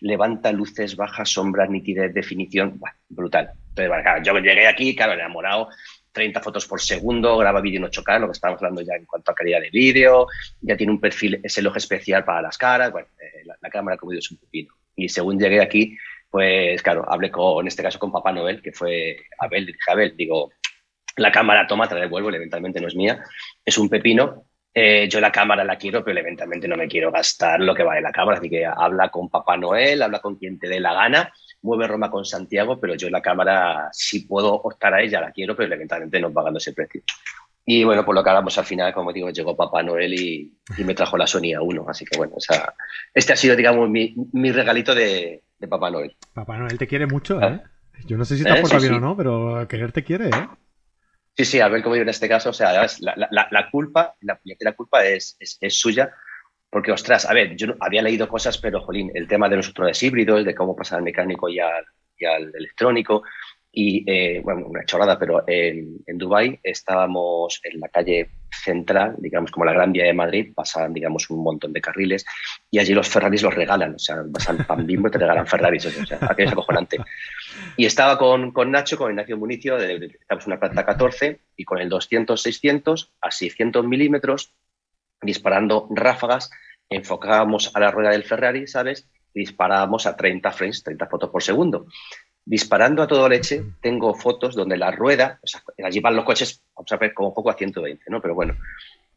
levanta luces, baja sombras, nitidez, definición, brutal. Entonces, claro, yo llegué aquí, claro, enamorado, 30 fotos por segundo, graba vídeo en 8K, lo que estábamos hablando ya en cuanto a calidad de vídeo, ya tiene un perfil, ese ojo especial para las caras, bueno, eh, la, cámara como digo es un pepino. Y según llegué aquí, pues claro, hablé con, en este caso con Papá Noel, que fue Abel, le dije, Abel, digo, la cámara toma, te la devuelvo, eventualmente no es mía, es un pepino, eh, yo la cámara la quiero, pero eventualmente no me quiero gastar lo que vale la cámara, así que habla con Papá Noel, habla con quien te dé la gana, mueve Roma con Santiago, pero yo la cámara, si puedo optar a ella, la quiero, pero eventualmente no pagando ese precio. Y bueno, por lo que hablamos al final, como digo, llegó Papá Noel y, y me trajo la Sony A1, así que bueno, o sea, este ha sido, digamos, mi, mi regalito de, de, Papá Noel. Papá Noel te quiere mucho, ¿eh? Yo no sé si te has portado ¿Eh? bien sí, o no, pero querer te quiere, ¿eh? Sí, sí, a ver cómo digo en este caso, o sea, la, la, la culpa, la, la culpa es, es, es, suya, porque, ostras, a ver, yo había leído cosas, pero, jolín, el tema de los drones híbridos, de cómo pasar al mecánico y al, y al electrónico, y, eh, bueno, una chorrada, pero en, en Dubái estábamos en la calle central, digamos, como la Gran Vía de Madrid, pasan, digamos, un montón de carriles, y allí los Ferraris los regalan, o sea, vas al pan bimbo y te regalan Ferraris, o sea, aquello es acojonante. Y estaba con, con Nacho, con Ignacio Municio, de, de, estamos una planta 14, y con el 200-600 a 600 milímetros, disparando ráfagas, enfocábamos a la rueda del Ferrari, ¿sabes? Disparábamos a 30 frames, 30 fotos por segundo. Disparando a todo leche, tengo fotos donde la rueda, o sea, allí van los coches, vamos a ver, como poco a 120, ¿no? Pero bueno,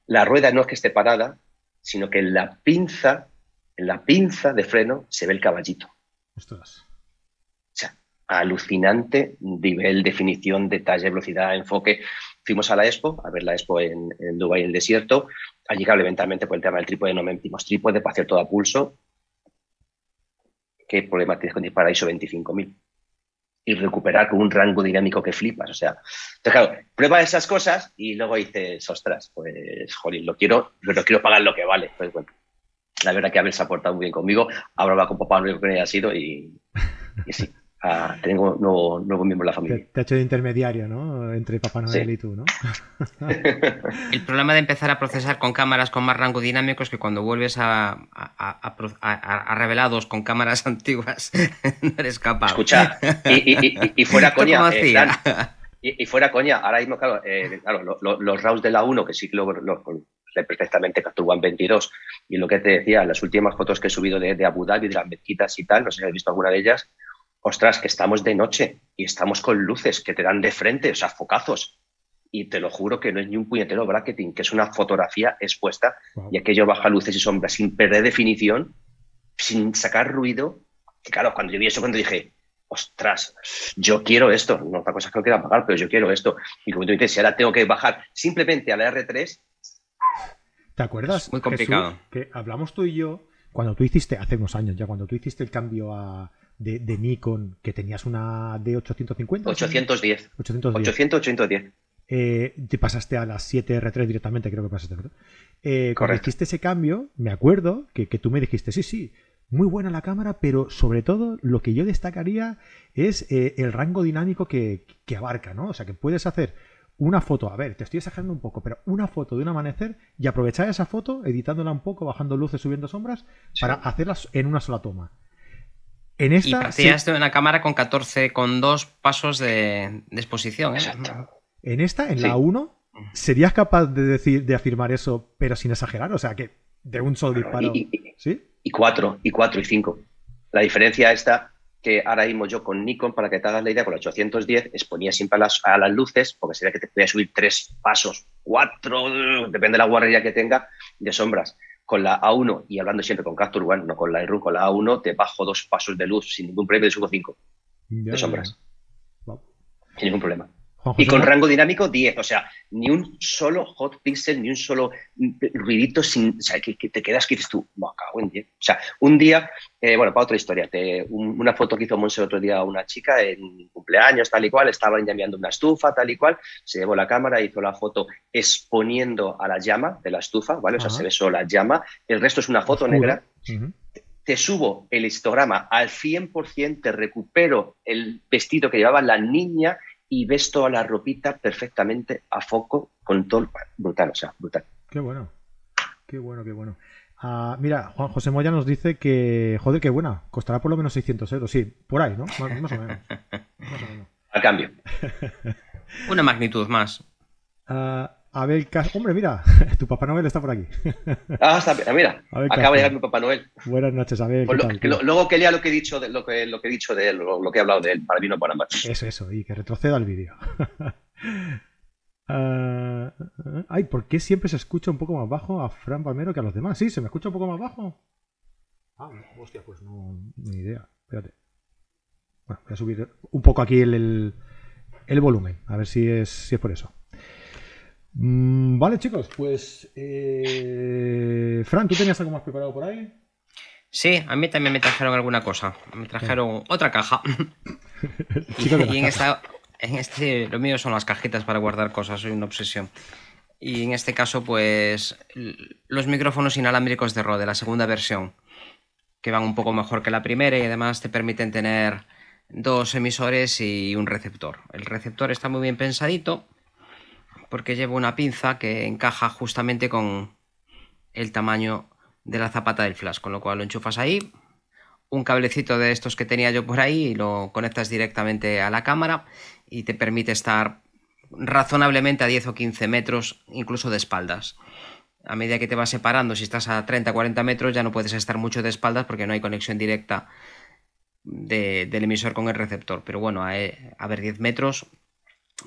la rueda no es que esté parada, sino que en la pinza, en la pinza de freno se ve el caballito. Ostras. O sea, alucinante nivel, definición, detalle, velocidad, enfoque. Fuimos a la Expo, a ver la Expo en, Dubái, en el desierto. Allí, claro, eventualmente por el tema del trípode no metimos trípode para hacer todo a pulso. ¿Qué problema tienes con disparar ISO 25.000? Y recuperar con un rango dinámico que flipas. O sea, entonces, claro, prueba esas cosas y luego dices, ostras, pues, jolín, lo quiero, pero quiero pagar lo que vale. Pues bueno, la verdad que Abel se ha portado muy bien conmigo. Ahora va con papá, lo que haya sido y sí. Uh, tengo nuevo, nuevo miembro de la familia. Te, te, ha hecho de intermediario, ¿no? Entre Papá Noel sí. y tú, ¿no? El problema de empezar a procesar con cámaras con más rango dinámico es que cuando vuelves a, a, a revelados con cámaras antiguas no eres capaz. Escucha, y, y, y fuera coña, eh, Dan, y, fuera coña, ahora mismo, claro, eh, claro lo, lo, los RAWs de la 1, que sí que lo, lo, perfectamente capturan 22, y lo que te decía, las últimas fotos que he subido de, de Abu Dhabi, de las mezquitas y tal, no sé si has visto alguna de ellas, ostras, que estamos de noche y estamos con luces que te dan de frente, o sea, focazos. Y te lo juro que no es ni un puñetero bracketing, que es una fotografía expuesta wow. y aquello baja luces y sombras sin perder definición, sin sacar ruido. Que claro, cuando yo vi eso, cuando dije, ostras, yo quiero esto, no otra cosa es que no quiera pagar, pero yo quiero esto. Y como tú dices, si ahora tengo que bajar simplemente a la R3. ¿Te acuerdas? Muy complicado. Jesús, que hablamos tú y yo cuando tú hiciste, hace unos años ya, cuando tú hiciste el cambio a, de, Nikon, que tenías una D850. 810. 810. 800, 810. te pasaste a las 7R3 directamente, creo que pasaste, ¿verdad? Eh, cuando hiciste ese cambio, me acuerdo que, tú me dijiste, sí, sí, muy buena la cámara, pero sobre todo lo que yo destacaría es eh, el rango dinámico que, que, abarca, ¿no? O sea, que puedes hacer una foto, a ver, te estoy exagerando un poco, pero una foto de un amanecer y aprovechar esa foto, editándola un poco, bajando luces, subiendo sombras, para hacerlas en una sola toma. En esta, y partías de una cámara con 14, con dos pasos de, exposición. ¿eh? Exacto. En esta, en la 1, ¿serías capaz de decir, de afirmar eso, pero sin exagerar? O sea, que de un solo disparo. Y, ¿sí? y cuatro, y cuatro, y cinco. La diferencia está que ahora mismo yo con Nikon, para que te hagas la idea, con la 810 exponía siempre a las, a las luces, porque sería que te podía subir tres pasos, cuatro, depende de la guarrería que tenga, de sombras. Con la A1, y hablando siempre con Capture One, no con la Iron, con la A1 te bajo dos pasos de luz sin ningún problema te subo cinco. De sombras. Sin ningún problema y con rango dinámico 10, o sea, ni un solo hot pixel, ni un solo ruidito sin, o sea, que, te quedas que dices tú, cago en 10. O sea, un día, eh, bueno, para otra historia, una foto que hizo Monse el otro día una chica en cumpleaños, tal y cual, estaba enviando una estufa, tal y cual, se llevó la cámara, hizo la foto exponiendo a la llama de la estufa, ¿vale? O sea, se ve solo la llama, el resto es una foto negra. te subo el histograma al 100%, te recupero el vestido que llevaba la niña y ves toda la ropita perfectamente a foco con todo. Brutal, o sea, brutal. Qué bueno. Qué bueno, qué bueno. Ah, mira, Juan José Moya nos dice que, joder, qué buena, costará por lo menos 600 euros. Sí, por ahí, ¿no? Más, o, menos. más o menos. A cambio. Una magnitud más. Uh, Abel Hombre, mira, tu Papá Noel está por aquí. ah, está, mira, acaba de llegar mi Papá Noel. Buenas noches, Abel. Pues luego que lea lo que he dicho de, lo que, lo que he dicho de él, lo, que he hablado de él, para vino para más. Eso, eso, y que retroceda el vídeo. Ah, ay, ¿por qué siempre se escucha un poco más bajo a Fran Palmero que a los demás? Sí, se me escucha un poco más bajo. Ah, hostia, pues no, ni idea. Espérate. Bueno, voy a subir un poco aquí el, el, volumen, a ver si es, si es por eso. Mm, vale, chicos, pues. Eh... Fran, ¿tú tenías algo más preparado por ahí? Sí, a mí también me trajeron alguna cosa. Me trajeron otra caja. y, en esta. En este, lo mío son las cajitas para guardar cosas, soy una obsesión. Y en este caso, pues. Los micrófonos inalámbricos de Rode, la segunda versión. Que van un poco mejor que la primera y además te permiten tener dos emisores y un receptor. El receptor está muy bien pensadito porque llevo una pinza que encaja justamente con el tamaño de la zapata del flash, con lo cual lo enchufas ahí, un cablecito de estos que tenía yo por ahí y lo conectas directamente a la cámara y te permite estar razonablemente a 10 o 15 metros, incluso de espaldas. A medida que te vas separando, si estás a 30 o 40 metros, ya no puedes estar mucho de espaldas porque no hay conexión directa del emisor con el receptor. Pero bueno, a, a ver, 10 metros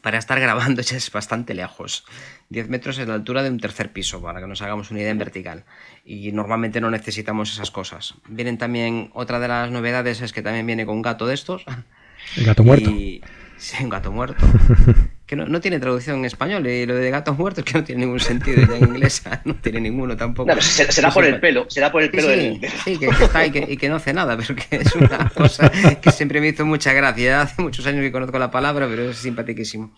para estar grabando ya es bastante lejos. 10 metros es la altura de un tercer piso, para que nos hagamos una idea en vertical. Y normalmente no necesitamos esas cosas. Vienen también, otra de las novedades es que también viene con un gato de estos. El gato muerto. Sí, un gato muerto. Que no, tiene traducción en español. Y lo de gatos muertos que no tiene ningún sentido. Ya en inglés no tiene ninguno tampoco. No, será, por el pelo. Será por el pelo sí, Sí, que, está y que, y que, no hace nada. Pero que es una cosa que siempre me hizo mucha gracia. Hace muchos años que conozco la palabra, pero es simpaticísimo.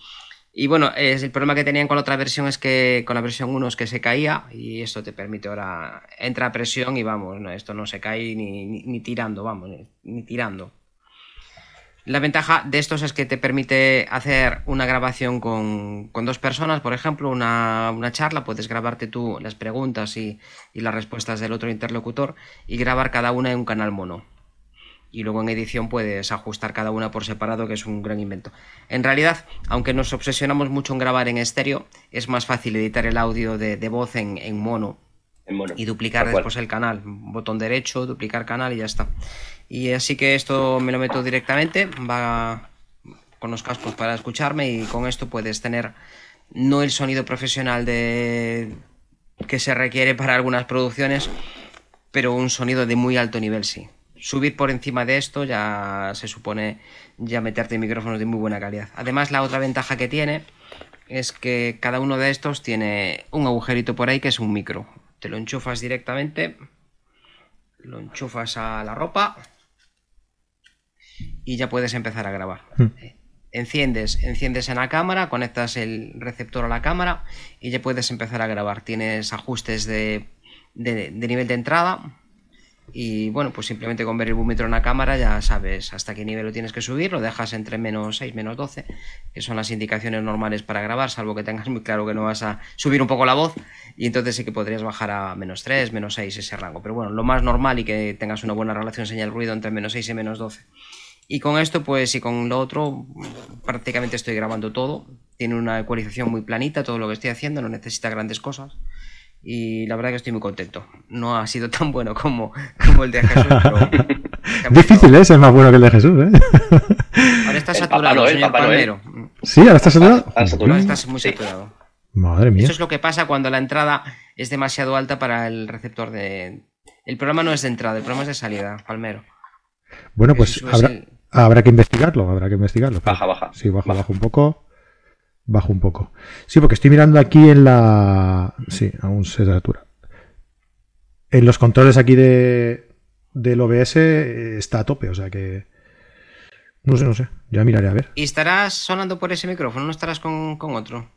Y bueno, es, el problema que tenían con la otra versión es que con la versión 1 es que se caía y esto te permite ahora entra a presión y vamos, esto no se cae ni, ni tirando, vamos, ni tirando. La ventaja de estos es que te permite hacer una grabación con, dos personas, por ejemplo, una, charla, puedes grabarte tú las preguntas y, las respuestas del otro interlocutor y grabar cada una en un canal mono. Y luego en edición puedes ajustar cada una por separado, que es un gran invento. En realidad, aunque nos obsesionamos mucho en grabar en estéreo, es más fácil editar el audio de, voz en, mono, y duplicar después el canal. Botón derecho, duplicar canal y ya está. Y así que esto me lo meto directamente, va con los cascos para escucharme y con esto puedes tener no el sonido profesional de que se requiere para algunas producciones, pero un sonido de muy alto nivel sí. Subir por encima de esto ya se supone ya meterte micrófonos de muy buena calidad. Además la otra ventaja que tiene es que cada uno de estos tiene un agujerito por ahí que es un micro. Te lo enchufas directamente lo enchufas a la ropa y ya puedes empezar a grabar. Hmm. Enciendes, enciendes en la cámara, conectas el receptor a la cámara y ya puedes empezar a grabar. Tienes ajustes de, de- de nivel de entrada y bueno, pues simplemente con ver el búmetro en la cámara ya sabes hasta qué nivel lo tienes que subir, lo dejas entre menos 6, menos 12, que son las indicaciones normales para grabar, salvo que tengas muy claro que no vas a subir un poco la voz y entonces sí que podrías bajar a menos 3, menos 6 ese rango. Pero bueno, lo más normal y que tengas una buena relación señal-ruido entre menos 6 y menos 12. Y con esto, pues, y con lo otro, prácticamente estoy grabando todo. Tiene una ecualización muy planita, todo lo que estoy haciendo, no necesita grandes cosas. Y la verdad que estoy muy contento. No ha sido tan bueno como, como el de Jesús, pero... Difícil, ¿eh? Es más bueno que el de Jesús, ¿eh? Ahora está El saturado, Papá Noel, señor Papá Noel. Palmero. Sí, ahora está saturado. Ahora está muy Sí. saturado. Madre mía. Eso es lo que pasa cuando la entrada es demasiado alta para el receptor de... El programa no es de entrada, el programa es de salida, Palmero. Bueno, pues habrá, el- habrá que investigarlo, habrá que investigarlo. Baja, baja. Sí, baja, Baja. baja un poco. Baja un poco. Sí, porque estoy mirando aquí en la. Sí, aún se satura. En los controles aquí de del OBS eh, está a tope, o sea que. No sé, no sé. Ya miraré a ver. ¿Y estarás sonando por ese micrófono? ¿No estarás con, con otro?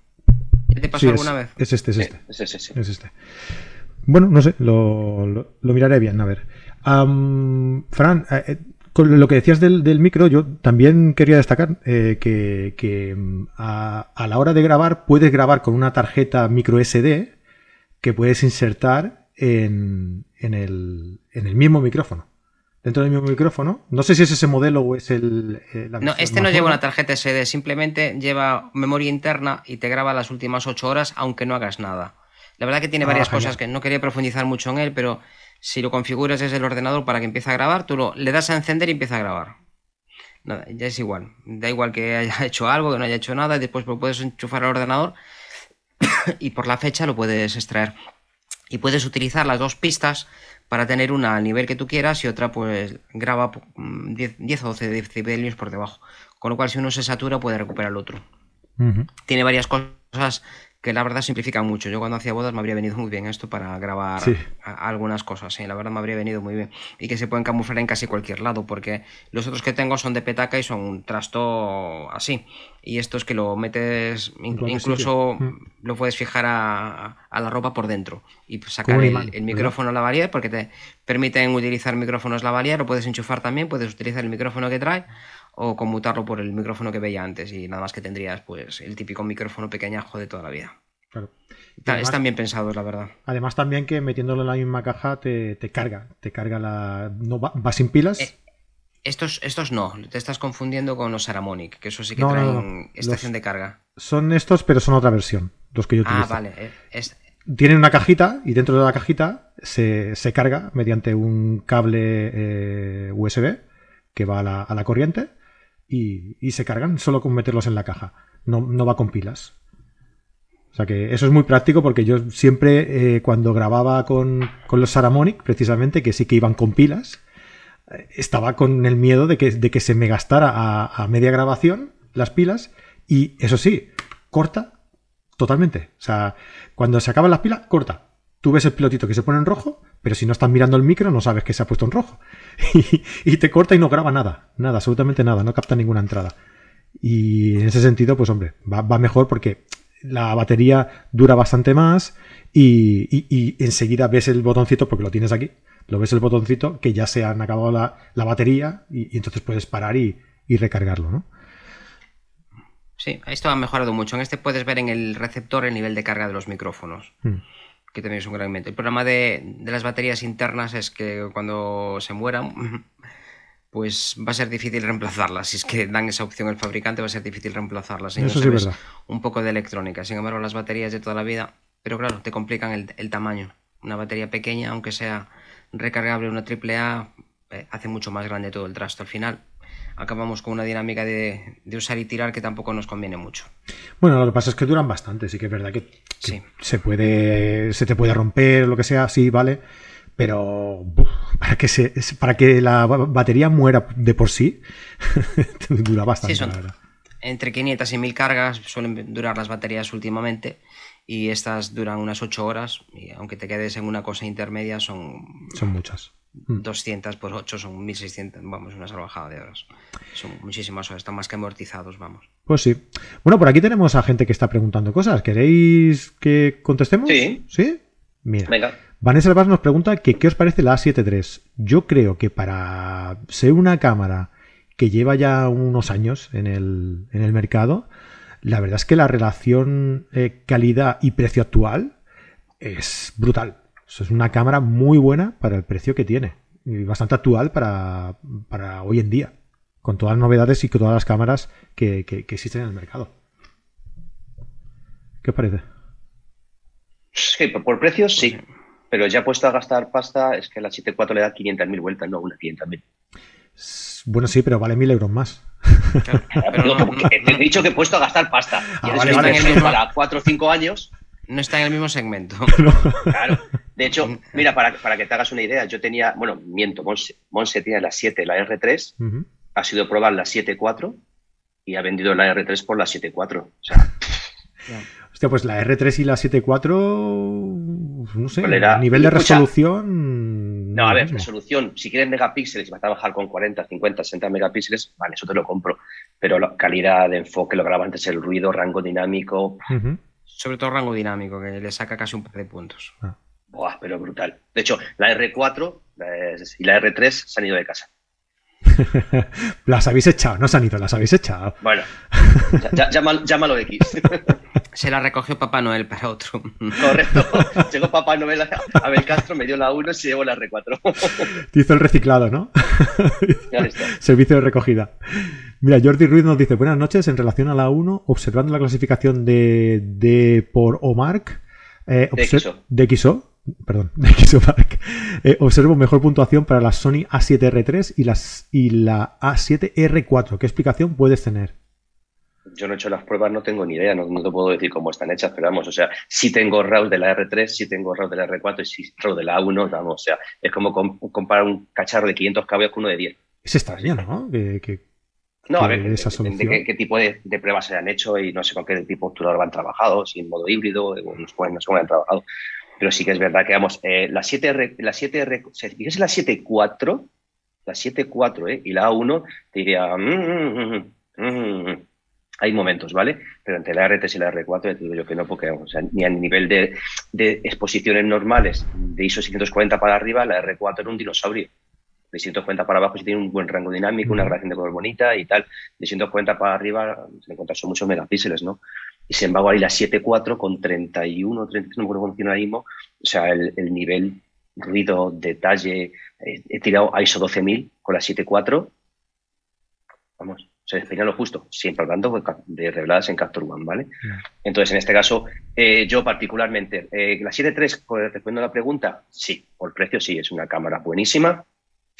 ¿Qué te pasó Sí, es, alguna vez? es este, es este. sí, sí. Es este. Bueno, no sé, lo, lo- lo miraré bien, a ver. Fran, eh, eh, con lo que decías del, del micro, yo también quería destacar eh, que, que, mm, a, a la hora de grabar puedes grabar con una tarjeta micro SD que puedes insertar en, en el, en el mismo micrófono. Dentro del mismo micrófono. No sé si es ese modelo o es el... eh, No, este no lleva una tarjeta SD, simplemente lleva memoria interna y te graba las últimas 8 horas aunque no hagas nada. La verdad que tiene Ah, varias genial. cosas que no quería profundizar mucho en él, pero si lo configuras desde el ordenador para que empiece a grabar, tú lo, le das a encender y empieza a grabar. Nada, ya es igual. Da igual que haya hecho algo, que no haya hecho nada, y después lo puedes enchufar al ordenador y por la fecha lo puedes extraer. Y puedes utilizar las dos pistas para tener una al nivel que tú quieras y otra pues graba mm, 10, 10 o 12 decibelios por debajo. Con lo cual si uno se satura puede recuperar el otro. Tiene varias cosas que la verdad simplifican mucho. Yo cuando hacía bodas me habría venido muy bien esto para grabar Sí. a- algunas cosas. Sí, la verdad me habría venido muy bien. Y que se pueden camuflar en casi cualquier lado, porque los otros que tengo son de petaca y son un trasto así. Y estos que lo metes, in- incluso sitio. Mm. lo puedes fijar a, a la ropa por dentro y pues sacar el, imán, el ¿verdad? micrófono lavalier, porque te permiten utilizar micrófonos lavalier, lo puedes enchufar también, puedes utilizar el micrófono que trae o conmutarlo por el micrófono que veía antes y nada más que tendrías pues el típico micrófono pequeñajo de toda la vida. Claro. Además- Están bien pensados, la verdad. Además también que metiéndolo en la misma caja te, te carga, te carga la... No va, va sin pilas. Eh, Estos, estos no, te estás confundiendo con los Saramonic, que eso sí que No, traen no, no. estación Los- de carga. Son estos, pero son otra versión, los que yo Ah, utilizo. vale. eh, es- Tienen una cajita y dentro de la cajita se, se carga mediante un cable eh, USB que va a la, a la corriente y, se cargan solo con meterlos en la caja. No, no va con pilas. O sea que eso es muy práctico porque yo siempre eh, cuando grababa con, con los Saramonic, precisamente, que sí que iban con pilas, eh, estaba con el miedo de que, de que se me gastara a, a media grabación las pilas y eso sí, corta totalmente. O sea, cuando se acaban las pilas, corta. Tú ves el pilotito que se pone en rojo, pero si no estás mirando el micro no sabes que se ha puesto en rojo. Y, y te corta y no graba nada, nada, absolutamente nada, no capta ninguna entrada. Y en ese sentido, pues hombre, va, va mejor porque la batería dura bastante más y, y- y enseguida ves el botoncito, porque lo tienes aquí, lo ves el botoncito que ya se han acabado la, la batería y, y entonces puedes parar y, y recargarlo, ¿no? Sí, esto ha mejorado mucho. En este puedes ver en el receptor el nivel de carga de los micrófonos, Mm. Que también es un gran invento. El problema de, de las baterías internas es que cuando se mueran, pues va a ser difícil reemplazarlas. Si es que dan esa opción el fabricante, va a ser difícil reemplazarlas. Si no Eso sí es verdad. un poco de electrónica. Sin embargo, las baterías de toda la vida, pero claro, te complican el, el tamaño. Una batería pequeña, aunque sea recargable, una AAA, eh, hace mucho más grande todo el trasto. Al final, acabamos con una dinámica de, de usar y tirar que tampoco nos conviene mucho. Bueno, lo que pasa es que duran bastante, sí que es verdad que, que Sí. se puede, se te puede romper, lo que sea, sí, vale, pero uf, para que se, para que la ba- batería muera de por sí, dura bastante, Sí, son- la verdad. Entre 500 y 1000 cargas suelen durar las baterías últimamente y estas duran unas 8 horas y aunque te quedes en una cosa intermedia son, Son muchas. 200 por 8 son 1600, vamos, una salvajada de horas. Son muchísimas horas, están más que amortizados, vamos. Pues sí. Bueno, por aquí tenemos a gente que está preguntando cosas. ¿Queréis que contestemos? Sí. ¿Sí? Mira. Venga. Vanessa Vaz nos pregunta que qué os parece la A7 III. Yo creo que para ser una cámara que lleva ya unos años en el, en el mercado, la verdad es que la relación eh, calidad y precio actual es brutal. Es una cámara muy buena para el precio que tiene y bastante actual para, para hoy en día, con todas las novedades y con todas las cámaras que, que- que existen en el mercado. ¿Qué os parece? Sí, por, precios sí, pero ya puesto a gastar pasta es que la 7.4 le da 500.000 vueltas, no una 500.000. S- Bueno, sí, pero vale mil euros más. Claro, pero no, te he dicho que he puesto a gastar pasta. Ah, vale, vale. para 4 o 5 años. no está en el mismo segmento. Claro. De hecho, mira, para, para que te hagas una idea, yo tenía, bueno, miento, Monse, Monse tiene la 7, la R3, Ujú. ha sido probar la 7.4 y ha vendido la R3 por la 7.4. O sea, Hostia, pues la R3 y la 7.4, no sé, ¿Cuál era? a nivel de Escucha. resolución. no, a ver, mismo. resolución, si quieres megapíxeles y vas a trabajar con 40, 50, 60 megapíxeles, vale, eso te lo compro. Pero la calidad de enfoque, lo graba antes, el ruido, rango dinámico, Ujú. Sobre todo rango dinámico, que le saca casi un par de puntos. Buah, pero brutal. De hecho, la R4 la- y la R3 se han ido de casa. las habéis echado, no se han ido, las habéis echado. Bueno, ya- ya- llámalo, llámalo X. Se la recogió Papá Noel para otro. Correcto. Llegó Papá Noel a Abel Castro, me dio la 1 y se llevó la R4. Te hizo el reciclado, ¿no? ya está. Servicio de recogida. Mira, Jordi Ruiz nos dice, buenas noches, en relación a la 1, observando la clasificación de, de por OMARC, eh, De obser- XO. de XO, perdón, de XOMark, eh, observo mejor puntuación para la Sony A7R3 y, las, y la A7R4. ¿Qué explicación puedes tener? Yo no he hecho las pruebas, no tengo ni idea, no, no te puedo decir cómo están hechas, pero vamos, o sea, sí tengo RAW de la R3, sí tengo RAW de la R4 y sí RAW de la A1, vamos, o sea, es como com- comparar un cacharro de 500 caballos con uno de 10. Es extraño, ¿no? Que, que- No, a ver, esa depende qué, qué tipo de, de pruebas se han hecho y no sé con qué tipo de obturador han trabajado, si en modo híbrido, o no sé cómo- han trabajado. Pero sí que es verdad que, vamos, eh, la 7R, la 7R, si fijas la 7.4, la 7.4 ¿eh? y la A1, te diría, mm, mm, mm, mm, mm. hay momentos, ¿vale? Pero entre la R3 y la R4 ya te digo yo que no, porque o sea, ni a nivel de, de exposiciones normales de ISO 640 para arriba, la R4 era un dinosaurio. De 140 para abajo sí tiene un buen rango dinámico, una Ujú. grabación de color bonita y tal. De 140 para arriba, se encuentran son muchos megapíxeles, ¿no? Y sin embargo, ahí la 7.4 con 31, 33, no me acuerdo funciona ahora mismo, o sea, el, el nivel, ruido, detalle, eh, he tirado a ISO 12000 con la 7.4, vamos, se despeina lo justo, siempre hablando de reveladas en Capture One, ¿vale? Entonces, en este caso, eh, yo particularmente, eh, la 7.3, pues, respondiendo a la pregunta, sí, por precio sí, es una cámara buenísima,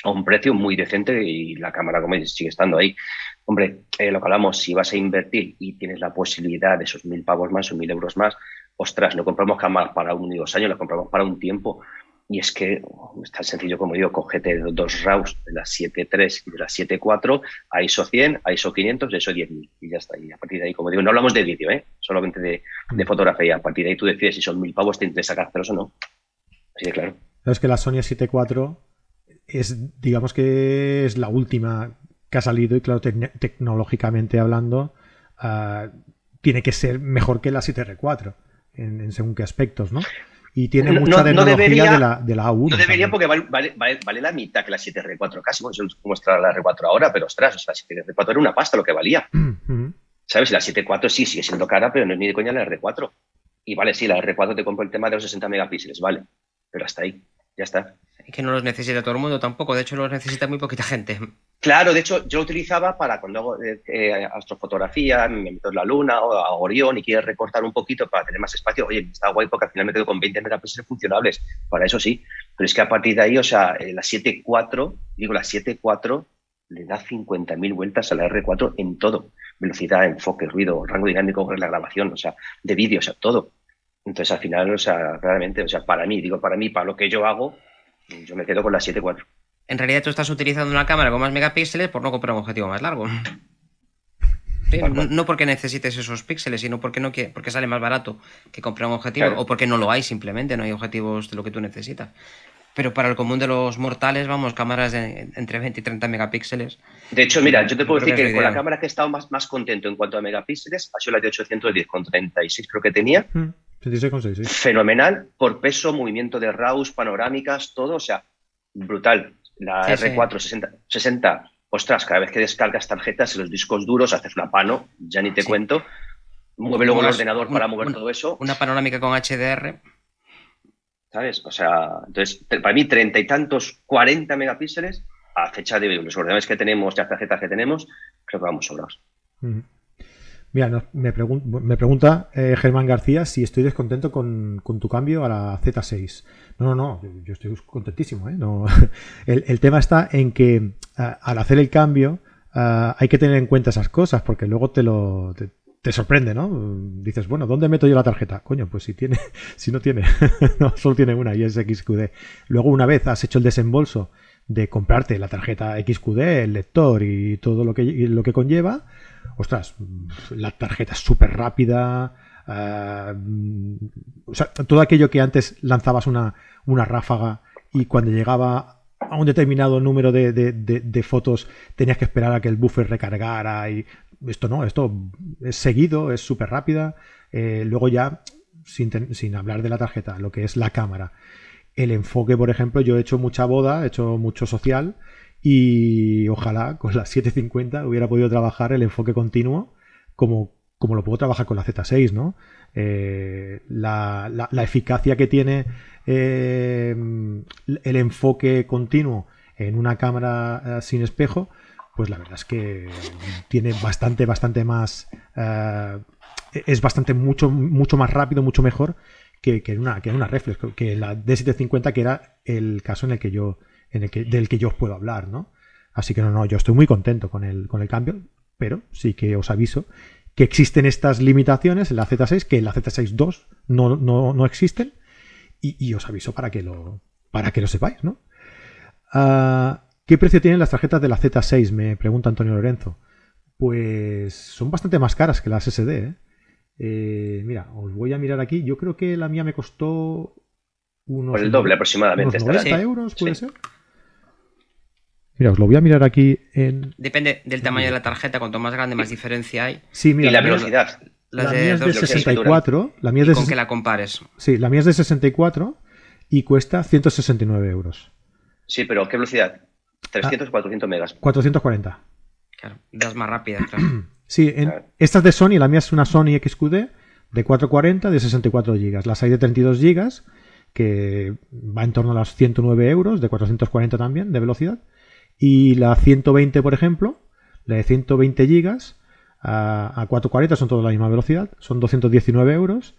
a un precio muy decente y la cámara, como dices, sigue estando ahí. Hombre, eh, lo que hablamos, si vas a invertir y tienes la posibilidad de esos mil pavos más o mil euros más, ostras, no compramos cámaras para uno y dos años, compramos para un tiempo. Y es que oh, es tan sencillo como digo, cógete dos RAWs de la 7.3 y de la 7.4 a ISO 100, a ISO 500, de ISO 10.000 y ya está. Y a partir de ahí, como digo, no hablamos de vídeo, ¿eh? solamente de, de fotografía. A partir de ahí tú decides si son mil pavos, te interesa sacártelos o no. Así de claro. Es que la Sony 7.4 es, digamos que es la última que ha salido y claro, tec- tecnológicamente hablando, ah, tiene que ser mejor que la 7R4 en, en según qué aspectos, ¿no? Y tiene No- mucha no tecnología debería- de, la, de la A1. No debería también. porque vale, vale, vale, la mitad que la 7R4 casi. Bueno, está la R4 ahora, pero ostras, o sea, la 7R4 era una pasta lo que valía. Ujú. ¿Sabes? La 7.4 sí sigue siendo cara, pero no es ni de coña la R4. Y vale, sí, la R4 te compro el tema de los 60 megapíxeles, vale. Pero hasta ahí, ya está. Que no los necesita todo el mundo tampoco, de hecho los necesita muy poquita gente. Claro, de hecho, yo lo utilizaba para cuando hago eh, eh, astrofotografía, me meto en la luna o a Orión y quiero recortar un poquito para tener más espacio. Oye, está guay porque al final me quedo con 20 megapíxeles funcionables. Para eso sí. Pero es que a partir de ahí, o sea, eh, la 7.4, digo, la 7.4 le da 50.000 vueltas a la R4 en todo. Velocidad, enfoque, ruido, rango dinámico, la grabación, o sea, de vídeo, o sea, todo. Entonces, al final, o sea, realmente, o sea, para mí, digo, para mí, para lo que yo hago, yo me quedo con la 7.4. En realidad tú estás utilizando una cámara con más megapíxeles por no comprar un objetivo más largo. Sí, Tal no, porque necesites esos píxeles, sino porque no quiere- porque sale más barato que comprar un objetivo Claro. o porque no lo hay simplemente, no hay objetivos de lo que tú necesitas. Pero para el común de los mortales, vamos, cámaras de entre 20 y 30 megapíxeles. De hecho, mira, yo te puedo decir que, con la cámara que he estado más, más contento en cuanto a megapíxeles ha sido la de 810 con 36 creo que tenía. Mm, 36,6, sí. Fenomenal por peso, movimiento de RAWs, panorámicas, todo, o sea, brutal. La Sí, sí. R4 60, 60, ostras, cada vez que descargas tarjetas en los discos duros haces una pano, ya ni te Sí. cuento. Mueve luego el ordenador para mover un- todo eso. Una panorámica con HDR. ¿Sabes? O sea, entonces, para mí, treinta y tantos, 40 megapíxeles, a fecha de hoy, los ordenadores que tenemos, las tarjetas que tenemos, creo que vamos sobrados. Ujú. Mira, me, pregun- me pregunta eh, Germán García si estoy descontento con, tu cambio a la Z6. No, no, no, yo- estoy contentísimo. ¿eh? El, tema está en que ah, al hacer el cambio ah, hay que tener en cuenta esas cosas porque luego te lo te, sorprende, ¿no? Dices, bueno, ¿dónde meto yo la tarjeta? Coño, pues si tiene, si no tiene, no, solo tiene una y es XQD. Luego una vez has hecho el desembolso de comprarte la tarjeta XQD, el lector y todo lo que, lo que conlleva, ostras, la tarjeta es súper rápida. mm, o sea, todo aquello que antes lanzabas una, una ráfaga y cuando llegaba a un determinado número de, de- fotos tenías que esperar a que el buffer recargara y esto no, esto es seguido, es súper rápida. Eh, luego ya, sin, sin hablar de la tarjeta, lo que es la cámara. El enfoque, por ejemplo, yo he hecho mucha boda, he hecho mucho social y ojalá con la 750 hubiera podido trabajar el enfoque continuo como, como lo puedo trabajar con la Z6, ¿no? Eh, la, la- eficacia que tiene eh, el enfoque continuo en una cámara eh, sin espejo, pues la verdad es que tiene bastante, bastante más... eh, es bastante mucho, mucho más rápido, mucho mejor que, que una, que una reflex, que la D750, que era el caso en el que yo, en el que, del que yo os puedo hablar, ¿no? Así que no, no, yo estoy muy contento con el, con el cambio, pero sí que os aviso que existen estas limitaciones en la Z6, que en la Z6 II no, no, no existen, y, y os aviso para que lo, para que lo sepáis, ¿no? Ah, ¿Qué precio tienen las tarjetas de la Z6? Me pregunta Antonio Lorenzo. Pues son bastante más caras que las SD, ¿eh? Eh, mira, os voy a mirar aquí. Yo creo que la mía me costó unos, Por el doble aproximadamente. unos estará. 90 Sí, euros, ¿puede sí. ser? Mira, os lo voy a mirar aquí en... Depende del tamaño de la tarjeta, cuanto más grande, más diferencia hay. Sí, mira, y la mía- velocidad. La de mía es de dos- velocidad 64. La mía es y de, con ses- que la compares. sí, la mía es de 64 y cuesta 169 euros. Sí, pero ¿qué velocidad? 300 o 400 megas. 440. Claro, das más rápidas, claro. Sí, en, Claro. esta es de Sony, la mía es una Sony XQD de 440 de 64 GB. Las hay de 32 GB, que va en torno a los 109 euros, de 440 también, de velocidad. Y la 120, por ejemplo, la de 120 GB a, a 440 son todas la misma velocidad, son 219 euros.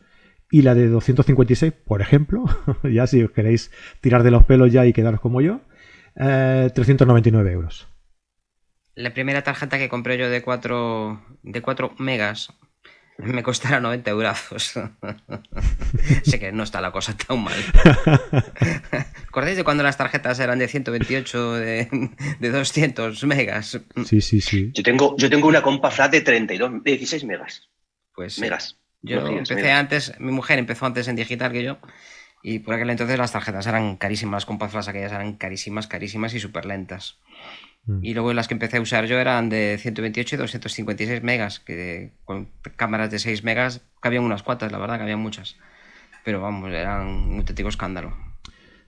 Y la de 256, por ejemplo, ya si os queréis tirar de los pelos ya y quedaros como yo, eh, 399 euros. La primera tarjeta que compré yo de 4, de 4 megas me costará 90 euros. sé que no está la cosa tan mal. ¿Acordáis de cuando las tarjetas eran de 128, de, de 200 megas? Sí, sí, sí. Yo tengo, yo tengo una compa flat de 32, de 16 megas. Pues. Megas. Yo No empecé megas. antes, mi mujer empezó antes en digital que yo, y por aquel entonces las tarjetas eran carísimas, las Compact Flash aquellas eran carísimas, carísimas y súper lentas. Mm. Y luego las que empecé a usar yo eran de 128 y 256 megas, que con cámaras de 6 megas cabían unas cuantas, la verdad, que habían muchas. Pero vamos, eran un auténtico escándalo.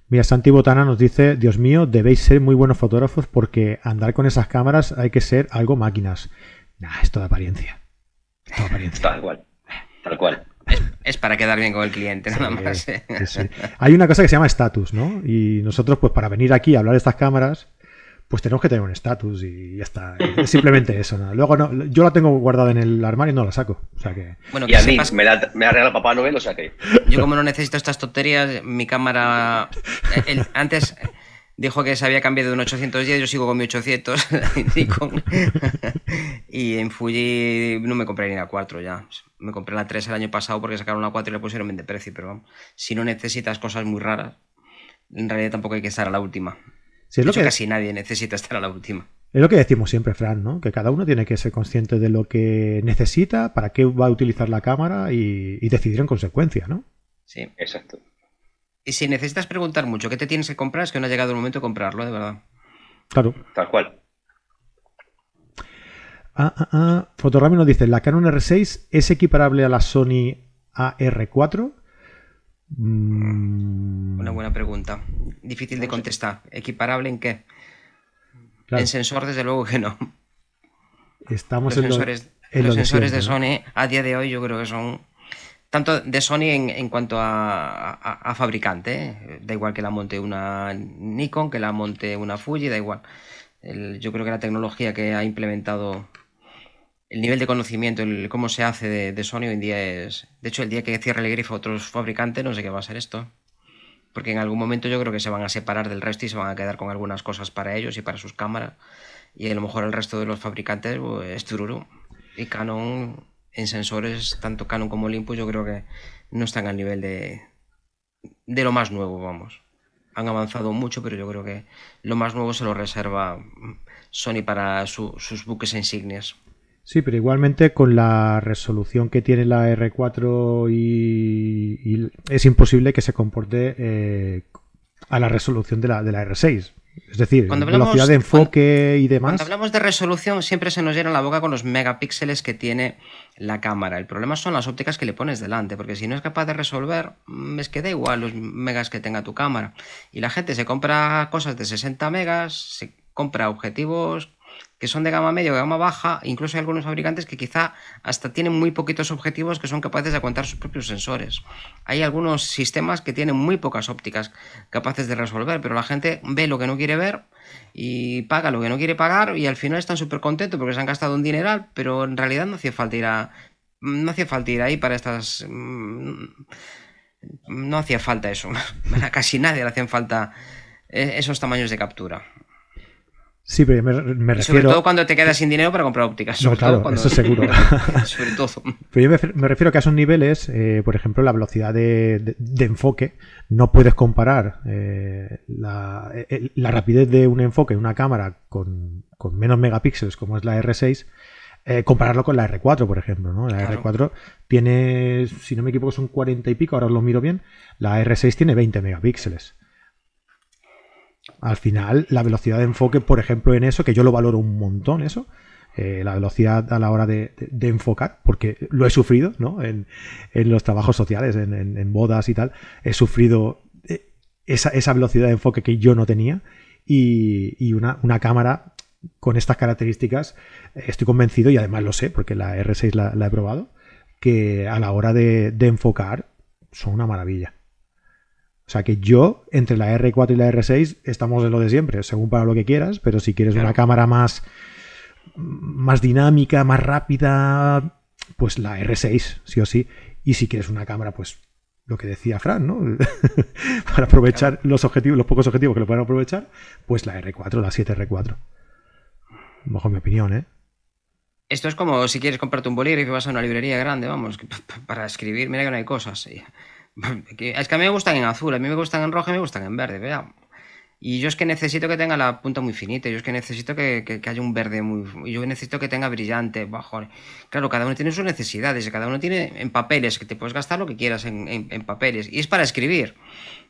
Mira, Santi Botana nos dice, Dios mío, debéis ser muy buenos fotógrafos porque andar con esas cámaras hay que ser algo máquinas. Nah, es toda apariencia. Es toda apariencia. Tal cual. Tal cual. Es para quedar bien con el cliente, nada Sí, más. ¿eh? sí, sí. Hay una cosa que se llama estatus, ¿no? Y nosotros, pues para venir aquí a hablar de estas cámaras, pues tenemos que tener un estatus y ya está. Es simplemente eso. ¿no? Luego no, yo la tengo guardada en el armario y no la saco. O sea que... Bueno, Y que a mí me la, me la regala Papá Noel, o sea que. Yo como no necesito estas tonterías, mi cámara... el- el- antes dijo que se había cambiado de un 810, yo sigo con mi 800. Nikon. y en Fuji no me compré ni la 4 ya. Me compré la 3 el año pasado porque sacaron la 4 y le pusieron bien de precio, pero vamos, si no necesitas cosas muy raras, en realidad tampoco hay que estar a la última. Es De lo hecho, que, casi nadie necesita estar a la última. es lo que decimos siempre, Fran, ¿no? Que cada uno tiene que ser consciente de lo que necesita, para qué va a utilizar la cámara y, y decidir en consecuencia, ¿no? Sí. Exacto. Y si necesitas preguntar mucho qué te tienes que comprar, es que no ha llegado el momento de comprarlo, de verdad. Claro. Tal cual. Ah, ah, ah. Fotorami nos dice, ¿la Canon R6 es equiparable a la Sony AR4? Mm. Una buena pregunta. Difícil de contestar. ¿Equiparable en qué? En sensor, desde luego que no. Estamos los sensores, los sensores de Sony a día de hoy yo creo que son tanto de Sony en, cuanto a, fabricante, ¿eh? da igual que la monte una Nikon, que la monte una Fuji, da igual. yo creo que la tecnología que ha implementado, el nivel de conocimiento, el, cómo se hace de, Sony hoy en día es... De hecho, el día que cierre el grifo a otros fabricantes, no sé qué va a ser esto. Porque en algún momento yo creo que se van a separar del resto y se van a quedar con algunas cosas para ellos y para sus cámaras. Y a lo mejor el resto de los fabricantes pues, es Tururu. Y Canon en sensores, tanto Canon como Olympus, yo creo que no están al nivel de, de lo más nuevo, vamos. Han avanzado mucho, pero yo creo que lo más nuevo se lo reserva Sony para sus buques insignias. Sí, pero igualmente con la resolución que tiene la R4 y, es imposible que se comporte eh, a la resolución de la, de la R6. Es decir, cuando velocidad de enfoque y demás. Cuando hablamos de resolución, siempre se nos llena la boca con los megapíxeles que tiene la cámara. El problema son las ópticas que le pones delante, porque si no es capaz de resolver, mm, es que da igual los megas que tenga tu cámara. Y la gente se compra cosas de 60 megas, se compra objetivos que son de gama media o gama baja, incluso hay algunos fabricantes que quizá hasta tienen muy poquitos objetivos que son capaces de aguantar sus propios sensores. Hay algunos sistemas que tienen muy pocas ópticas capaces de resolver, pero la gente ve lo que no quiere ver y paga lo que no quiere pagar y al final están súper contentos porque se han gastado un dineral, pero en realidad no hacía falta ir a... No hacía falta ir ahí para estas... Mm, no hacía falta eso. Casi nadie le hacían falta eh, esos tamaños de captura. Sí, pero me, refiero. Sobre todo cuando te quedas sin dinero para comprar ópticas. No, claro, eso seguro. sobre todo. Pero yo me, refiero que a esos niveles, eh, por ejemplo, la velocidad de, enfoque, no puedes comparar eh, la, rapidez de un enfoque en una cámara con, menos megapíxeles, como es la R6, eh, compararlo con la R4, por ejemplo. ¿no? La R4 tiene, si no me equivoco, son 40 y pico, ahora os lo miro bien. La R6 tiene 20 megapíxeles. Al final, la velocidad de enfoque, por ejemplo, en eso, que yo lo valoro un montón, eso, eh, la velocidad a la hora de, enfocar, porque lo he sufrido, ¿no? En, los trabajos sociales, en, bodas y tal, he sufrido eh, esa, velocidad de enfoque que yo no tenía y, una, cámara con estas características, eh, estoy convencido y además lo sé, porque la R6 la, he probado, que a la hora de enfocar son una maravilla. O sea que yo, entre la R4 y la R6, estamos en lo de siempre, según para lo que quieras, pero si quieres una cámara más, más dinámica, más rápida, pues la R6, sí o sí. Y si quieres una cámara, pues lo que decía Fran, ¿no? para aprovechar los objetivos, los pocos objetivos que lo pueden aprovechar, pues la R4, la 7R4. Bajo mi opinión, ¿eh? Esto es como si quieres comprarte un bolígrafo y vas a una librería grande, vamos, para escribir, mira que no hay cosas. Es que a mí me gustan en azul, a mí me gustan en rojo y me gustan en verde, vea. Y yo es que necesito que tenga la punta muy finita, yo es que necesito que, haya un verde muy... Yo necesito que tenga brillante, bajo. Claro, cada uno tiene sus necesidades, cada uno tiene en papeles, que te puedes gastar lo que quieras en, papeles. Y es para escribir.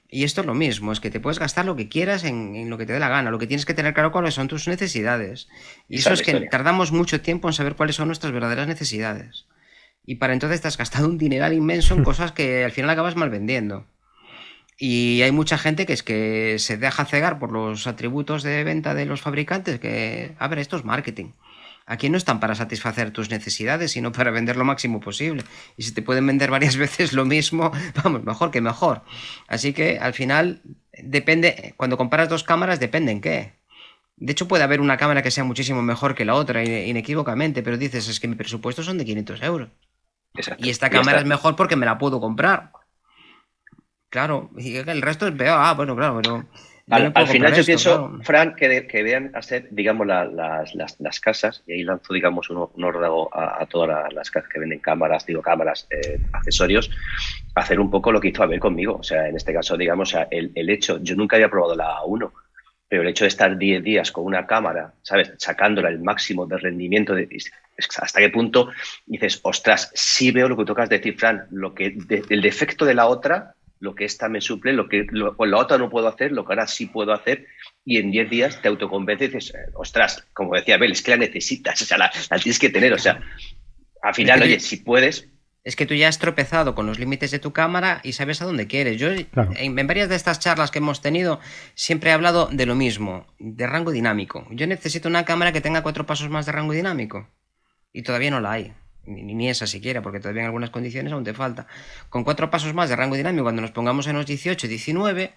Y esto es lo mismo, es que te puedes gastar lo que quieras en, en, lo que te dé la gana. Lo que tienes que tener claro cuáles son tus necesidades. Y eso es que tardamos mucho tiempo en saber cuáles son nuestras verdaderas necesidades. Y para entonces te has gastado un dineral inmenso en cosas que al final acabas mal vendiendo. Y hay mucha gente que es que se deja cegar por los atributos de venta de los fabricantes, que, a ver, esto es marketing. Aquí no están para satisfacer tus necesidades, sino para vender lo máximo posible. Y si te pueden vender varias veces lo mismo, vamos, mejor que mejor. Así que al final depende, cuando comparas dos cámaras, depende en qué. De hecho, puede haber una cámara que sea muchísimo mejor que la otra, inequívocamente, pero dices, es que mi presupuesto son de 500 euros. Y esta cámara es mejor porque me la puedo comprar. Claro, y el resto es peor. Ah, bueno, claro, pero. Al, final yo pienso, Fran, que, que deben hacer, digamos, las, casas, y ahí lanzo, digamos, un, un a, todas las casas que venden cámaras, digo, cámaras, eh, accesorios, hacer un poco lo que hizo Abel conmigo. O sea, en este caso, digamos, el, el hecho, yo nunca había probado la A1, pero el hecho de estar 10 días con una cámara, ¿sabes? Sacándola el máximo de rendimiento, de, hasta qué punto dices, ostras, sí veo lo que tocas decir, Fran, lo que el defecto de la otra lo que esta me suple, lo que lo, la otra no puedo hacer, lo que ahora sí puedo hacer, y en 10 días te autoconvences y dices, ostras, como decía Abel, es que la necesitas, o sea, la, tienes que tener, o sea, al final, oye, si puedes, es que tú ya has tropezado con los límites de tu cámara y sabes a dónde quieres. Yo en, varias de estas charlas que hemos tenido siempre he hablado de lo mismo, de rango dinámico. Yo necesito una cámara que tenga cuatro pasos más de rango dinámico y todavía no la hay. Ni, esa siquiera, porque todavía en algunas condiciones aún te falta. Con cuatro pasos más de rango dinámico, cuando nos pongamos en los 18, 19,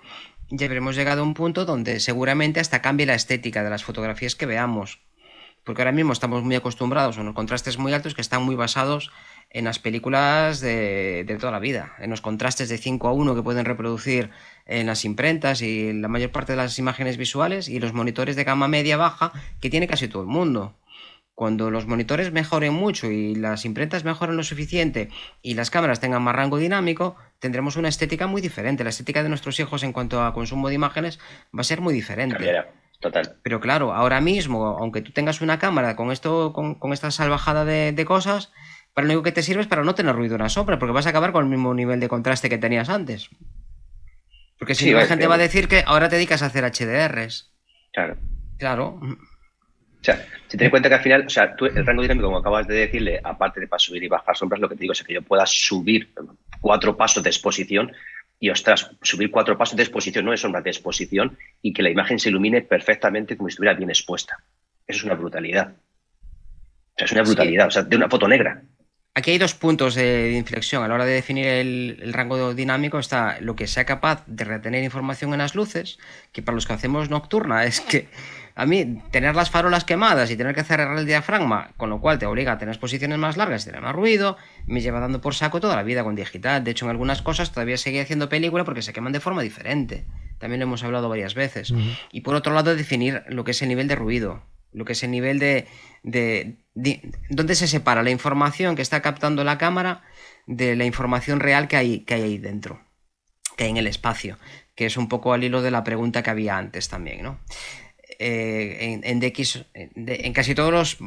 ya habremos llegado a un punto donde seguramente hasta cambie la estética de las fotografías que veamos. Porque ahora mismo estamos muy acostumbrados a unos contrastes muy altos que están muy basados en las películas de, de, toda la vida, en los contrastes de 5 a 1 que pueden reproducir en las imprentas y la mayor parte de las imágenes visuales y los monitores de gama media baja que tiene casi todo el mundo. Cuando los monitores mejoren mucho y las imprentas mejoren lo suficiente y las cámaras tengan más rango dinámico, tendremos una estética muy diferente. La estética de nuestros hijos en cuanto a consumo de imágenes va a ser muy diferente. Total. Pero claro, ahora mismo, aunque tú tengas una cámara con esto, con, esta salvajada de, de cosas, para lo único que te sirve es para no tener ruido en la sombra, porque vas a acabar con el mismo nivel de contraste que tenías antes. Porque si no, la gente va a decir que ahora te dedicas a hacer HDRs. Claro. Claro. O sea, si te das cuenta que al final, o sea, tú, el rango dinámico, como acabas de decirle, aparte de para subir y bajar sombras, lo que te digo es que yo pueda subir cuatro pasos de exposición y, ostras, subir cuatro pasos de exposición, no de sombras, de exposición, y que la imagen se ilumine perfectamente como si estuviera bien expuesta. Eso es una brutalidad. O sea, es una brutalidad, o sea, de una foto negra. Aquí hay dos puntos de, inflexión. A la hora de definir el, rango dinámico está lo que sea capaz de retener información en las luces, que para los que hacemos nocturna es que a mí tener las farolas quemadas y tener que cerrar el diafragma, con lo cual te obliga a tener exposiciones más largas y tener más ruido, me lleva dando por saco toda la vida con digital. De hecho, en algunas cosas todavía seguía haciendo película porque se queman de forma diferente. También lo hemos hablado varias veces. Y por otro lado, definir lo que es el nivel de ruido lo que es el nivel de, de, dónde se separa la información que está captando la cámara de la información real que hay, que hay ahí dentro, que hay en el espacio, que es un poco al hilo de la pregunta que había antes también, ¿no? Eh, en, DX, en casi todos los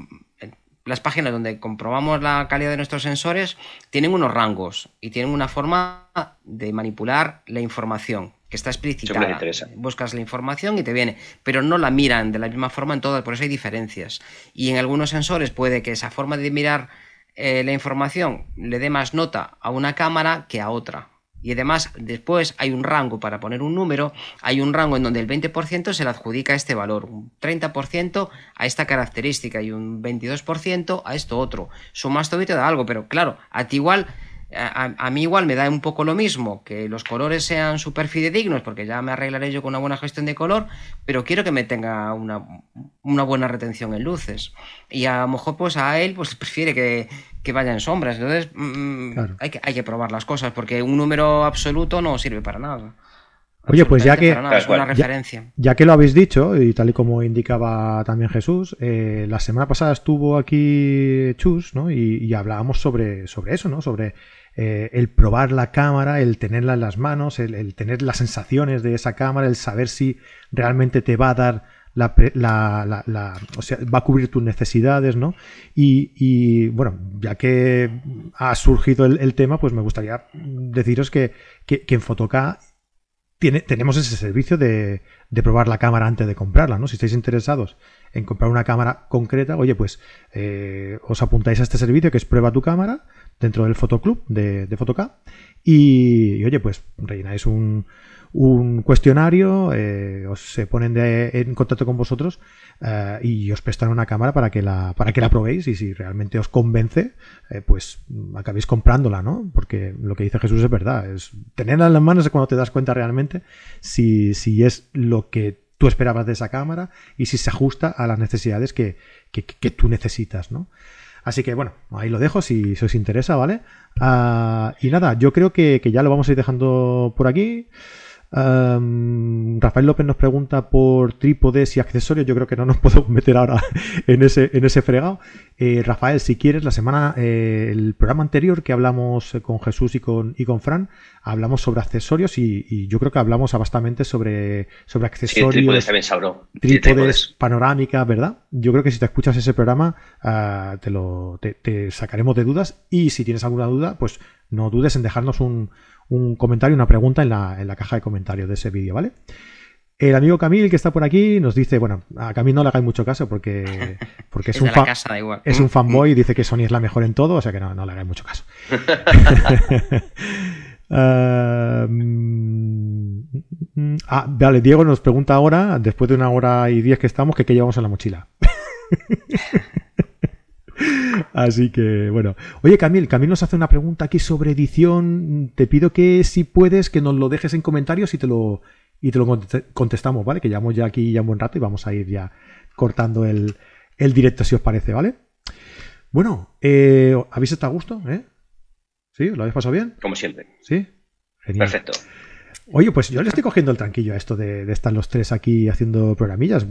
las páginas donde comprobamos la calidad de nuestros sensores tienen unos rangos y tienen una forma de manipular la información que está explicitada. Buscas la información y te viene, pero no la miran de la misma forma en todas, por eso hay diferencias. Y en algunos sensores puede que esa forma de mirar eh, la información le dé más nota a una cámara que a otra. Y además, después hay un rango para poner un número, hay un rango en donde el 20% se le adjudica a este valor, un 30% a esta característica y un 22% a esto otro. Sumas todo y te da algo, pero claro, a ti igual a, mí igual me da un poco lo mismo que los colores sean súper fidedignos, porque ya me arreglaré yo con una buena gestión de color, pero quiero que me tenga una, buena retención en luces. Y a lo mejor pues a él pues prefiere que, vaya en sombras. Entonces mm, hay, que, hay que probar las cosas, porque un número absoluto no sirve para nada. Oye, pues ya que, referencia. Ya, que lo habéis dicho, y tal y como indicaba también Jesús, eh, la semana pasada estuvo aquí Chus, ¿no? Y, hablábamos sobre, sobre eso, ¿no? Sobre eh, el probar la cámara, el tenerla en las manos, el, tener las sensaciones de esa cámara, el saber si realmente te va a dar la, la, o sea, va a cubrir tus necesidades, ¿no? Y, bueno, ya que ha surgido el, tema, pues me gustaría deciros que, que, en Fotoca tiene, tenemos ese servicio de, de, probar la cámara antes de comprarla, ¿no? Si estáis interesados en comprar una cámara concreta, oye, pues eh, os apuntáis a este servicio que es prueba tu cámara dentro del fotoclub de, de y, oye, pues rellenáis un, un cuestionario, eh, os se ponen en contacto con vosotros eh, y os prestan una cámara para que la para que la probéis y si realmente os convence, pues acabéis comprándola, ¿no? Porque lo que dice Jesús es verdad, es tenerla en las manos es cuando te das cuenta realmente si, si es lo que tú esperabas de esa cámara y si se ajusta a las necesidades que, tú necesitas, ¿no? Así que bueno, ahí lo dejo si, os interesa, ¿vale? Ah, y nada, yo creo que, que, ya lo vamos a ir dejando por aquí. Rafael López nos pregunta por trípodes y accesorios. Yo creo que no nos podemos meter ahora en ese, en ese fregado. Eh, Rafael, si quieres, la semana, eh, el programa anterior que hablamos con Jesús y con, y con Fran, hablamos sobre accesorios y, yo creo que hablamos bastante sobre, sobre accesorios. trípodes también Trípodes, panorámica, ¿verdad? Yo creo que si te escuchas ese programa, ah, te, lo, te sacaremos de dudas y si tienes alguna duda, pues no dudes en dejarnos un, un comentario, una pregunta en la, en la caja de comentarios de ese vídeo, ¿vale? El amigo Camil que está por aquí nos dice, bueno, a Camil no le hagáis mucho caso porque, porque es, Es un fan, casa, es un fanboy y dice que Sony es la mejor en todo, o sea que no, no le hagáis mucho caso. Ah, vale, Diego nos pregunta ahora, después de una hora y diez que estamos, que qué llevamos en la mochila. Así que, bueno. Oye, Camil, Camil nos hace una pregunta aquí sobre edición. Te pido que si puedes, que nos lo dejes en comentarios y te lo, y te lo contestamos, ¿vale? Que llevamos ya aquí ya un buen rato y vamos a ir ya cortando el, el directo, si os parece, ¿vale? Bueno, eh, ¿habéis estado a gusto? ¿Eh? ¿Sí? ¿Lo habéis pasado bien? Como siempre. ¿Sí? Genial. Perfecto. Oye, pues yo le estoy cogiendo el tranquillo a esto de, de estar los tres aquí haciendo programillas.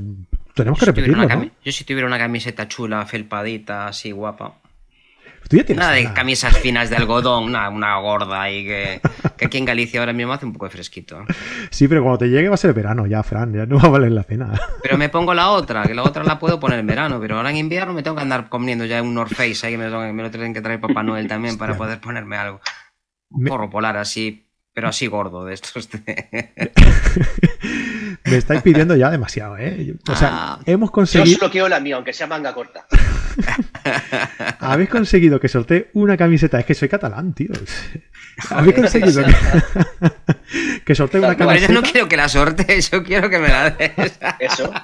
Tenemos que si repetirlo, ¿no? Yo si tuviera una camiseta chula, felpadita, así guapa. Tú ya tienes Nada de una- camisas finas de algodón, nada, una gorda y que, que aquí en Galicia ahora mismo hace un poco de fresquito. Sí, pero cuando te llegue va a ser verano ya, Fran. Ya no va a valer la pena. Pero me pongo la otra, que la otra la puedo poner en verano, pero ahora en invierno me tengo que andar comiendo ya un North Face ahí que me, lo- me lo tienen que traer Papá Noel también para Hostia. poder ponerme algo. Un Me- porro polar así, pero así gordo de estos. de- Me estáis pidiendo ya demasiado, ¿eh? O sea, Ah. hemos Yo conseguido, solo quiero la mía, aunque sea manga corta. habéis conseguido que sortee una camiseta. Es que soy catalán, tío. Habéis conseguido que, que sortee una Bueno, Bueno, yo camiseta. no quiero que la sortees, yo quiero que me la des. Eso.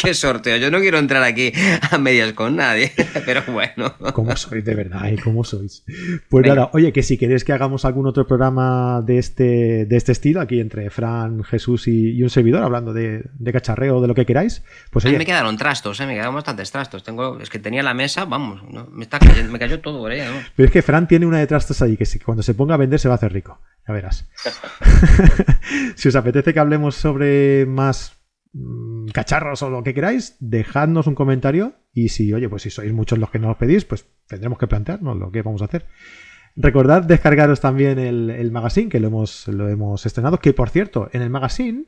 ¿Qué sorteo? Yo no quiero entrar aquí a medias con nadie, pero bueno. ¿Cómo sois de verdad? ¿eh? ¿Cómo sois? Pues Venga. nada, oye, que si queréis que hagamos algún otro programa de este, de este estilo, aquí entre Fran, Jesús y, y un servidor, hablando de, de cacharreo, de lo que queráis, pues A mí oye, me quedaron trastos, ¿eh? me quedaron bastantes trastos. Tengo, es que tenía la mesa, vamos, ¿no? me, está cayendo- me cayó todo por ella. ¿no? pero es que Fran tiene una de trastos ahí, que si- cuando se ponga a vender se va a hacer rico. Ya verás. si os apetece que hablemos sobre más mm, cacharros o lo que queráis, dejadnos un comentario y si, oye, pues si sois muchos los que nos pedís, pues tendremos que plantearnos lo que vamos a hacer. Recordad descargaros también el, el magazine, que lo hemos, lo hemos estrenado, que por cierto, en el magazine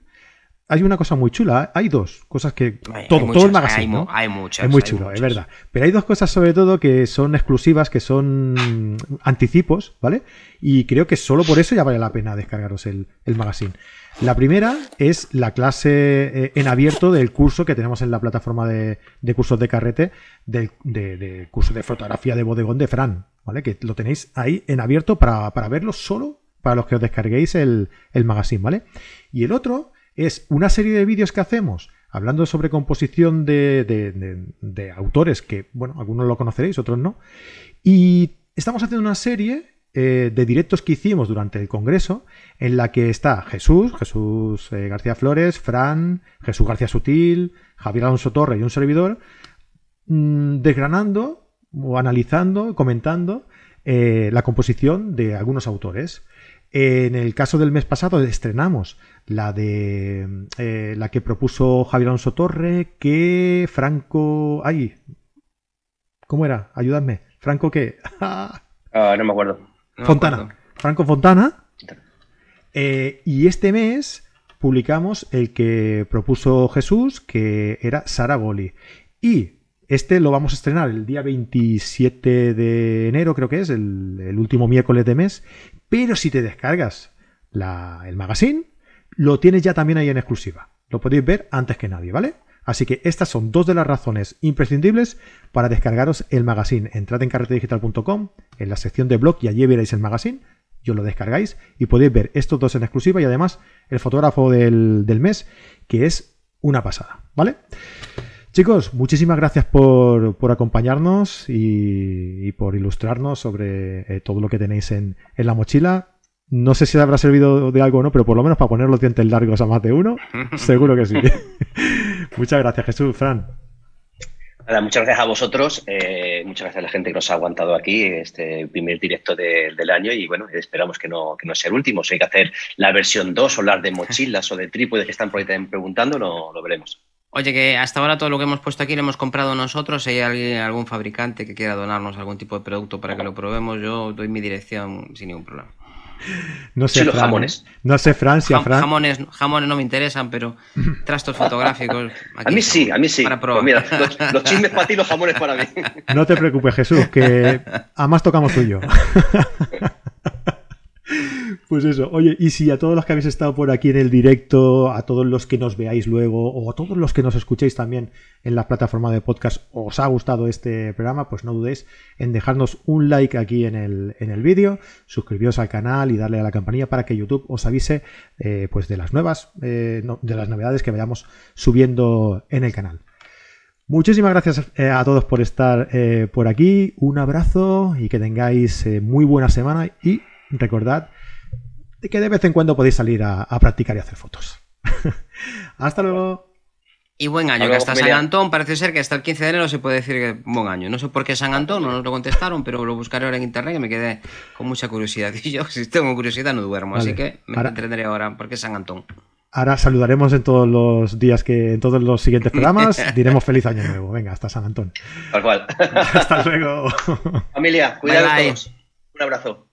hay una cosa muy chula, hay dos cosas que... Hay- todo, hay todo el magazine, hay, ¿no? hay muchas. Es muy chulo, muchas. es verdad. Pero hay dos cosas sobre todo que son exclusivas, que son anticipos, ¿vale? Y creo que solo por eso ya vale la pena descargaros el, el magazine. La primera es la clase eh, en abierto del curso que tenemos en la plataforma de, de cursos de carrete, del de, de curso de fotografía de bodegón de Fran, ¿vale? Que lo tenéis ahí en abierto para, para verlo solo para los que os descarguéis el, el magazine, ¿vale? Y el otro es una serie de vídeos que hacemos hablando sobre composición de, de- autores que, bueno, algunos lo conoceréis, otros no. Y estamos haciendo una serie eh, de directos que hicimos durante el Congreso en la que está Jesús, Jesús eh, García Flores, Fran, Jesús García Sutil, Javier Alonso Torre y un servidor, mm, desgranando o analizando, comentando eh, la composición de algunos autores. En el caso del mes pasado estrenamos la de eh, la que propuso Javier Alonso Torre, que Franco. ¡Ay! ¿Cómo era? Ayúdame. ¿Franco qué? Ah, no me acuerdo. No me Fontana. acuerdo. Franco Fontana. Eh, y este mes publicamos el que propuso Jesús, que era Sara Goli. Y este lo vamos a estrenar el día 27 de enero, creo que es, el, el último miércoles de mes. Pero si te descargas la- el magazine, lo tienes ya también ahí en exclusiva. Lo podéis ver antes que nadie, ¿vale? Así que estas son dos de las razones imprescindibles para descargaros el magazine. Entrad en carretedigital.com, en la sección de blog y allí veréis el magazine. Yo lo descargáis y podéis ver estos dos en exclusiva y además el fotógrafo del, del mes, que es una pasada, ¿vale? Chicos, muchísimas gracias por, por acompañarnos y, por ilustrarnos sobre eh, todo lo que tenéis en, en la mochila. No sé si habrá servido de algo o no, pero por lo menos para poner los dientes largos a más de uno, seguro que sí. Muchas gracias, Jesús, Fran. Nada, muchas gracias a vosotros, eh, muchas gracias a la gente que nos ha aguantado aquí, este primer directo de- del año y bueno, esperamos que no, que no sea el último. Si hay que hacer la versión 2 o hablar de mochilas o de trípodes que están por ahí también preguntando, no, lo veremos. Oye, que hasta ahora todo lo que hemos puesto aquí lo hemos comprado nosotros. Si hay alguien, algún fabricante que quiera donarnos algún tipo de producto para que lo probemos, yo doy mi dirección sin ningún problema. No sé, Sí, los Fran, jamones. No sé, Fran, si a Jam- Fran. jamones, jamones no me interesan, pero trastos fotográficos. A aquí mí sí, a mí sí. Para Pues probar. mira, los, los chismes para ti, los jamones para mí. No te preocupes, Jesús, que a más tocamos tú y yo. Pues eso, oye, y si a todos los que habéis estado por aquí en el directo, a todos los que nos veáis luego, o a todos los que nos escuchéis también en la plataforma de podcast, os ha gustado este programa, pues no dudéis en dejarnos un like aquí en el, en el vídeo, suscribiros al canal y darle a la campanilla para que YouTube os avise eh, pues de las nuevas, eh, de las novedades que vayamos subiendo en el canal. Muchísimas gracias eh, a todos por estar por aquí, un abrazo y que tengáis muy buena semana y recordad que de vez en cuando podéis salir a, practicar y hacer fotos. hasta luego. Y buen año, que hasta San Antón parece ser que hasta el 15 de enero se puede decir que buen año. No sé por qué San Antón, no nos lo contestaron, pero lo buscaré ahora en internet y me quedé con mucha curiosidad. Y yo, si tengo curiosidad, no duermo, así que me entretendré ahora porque es San Antón. Ahora saludaremos en todos los días que, en todos los siguientes programas, diremos feliz año nuevo. Venga, hasta San Antón. Tal cual. hasta luego. Familia, cuidados todos. Un abrazo.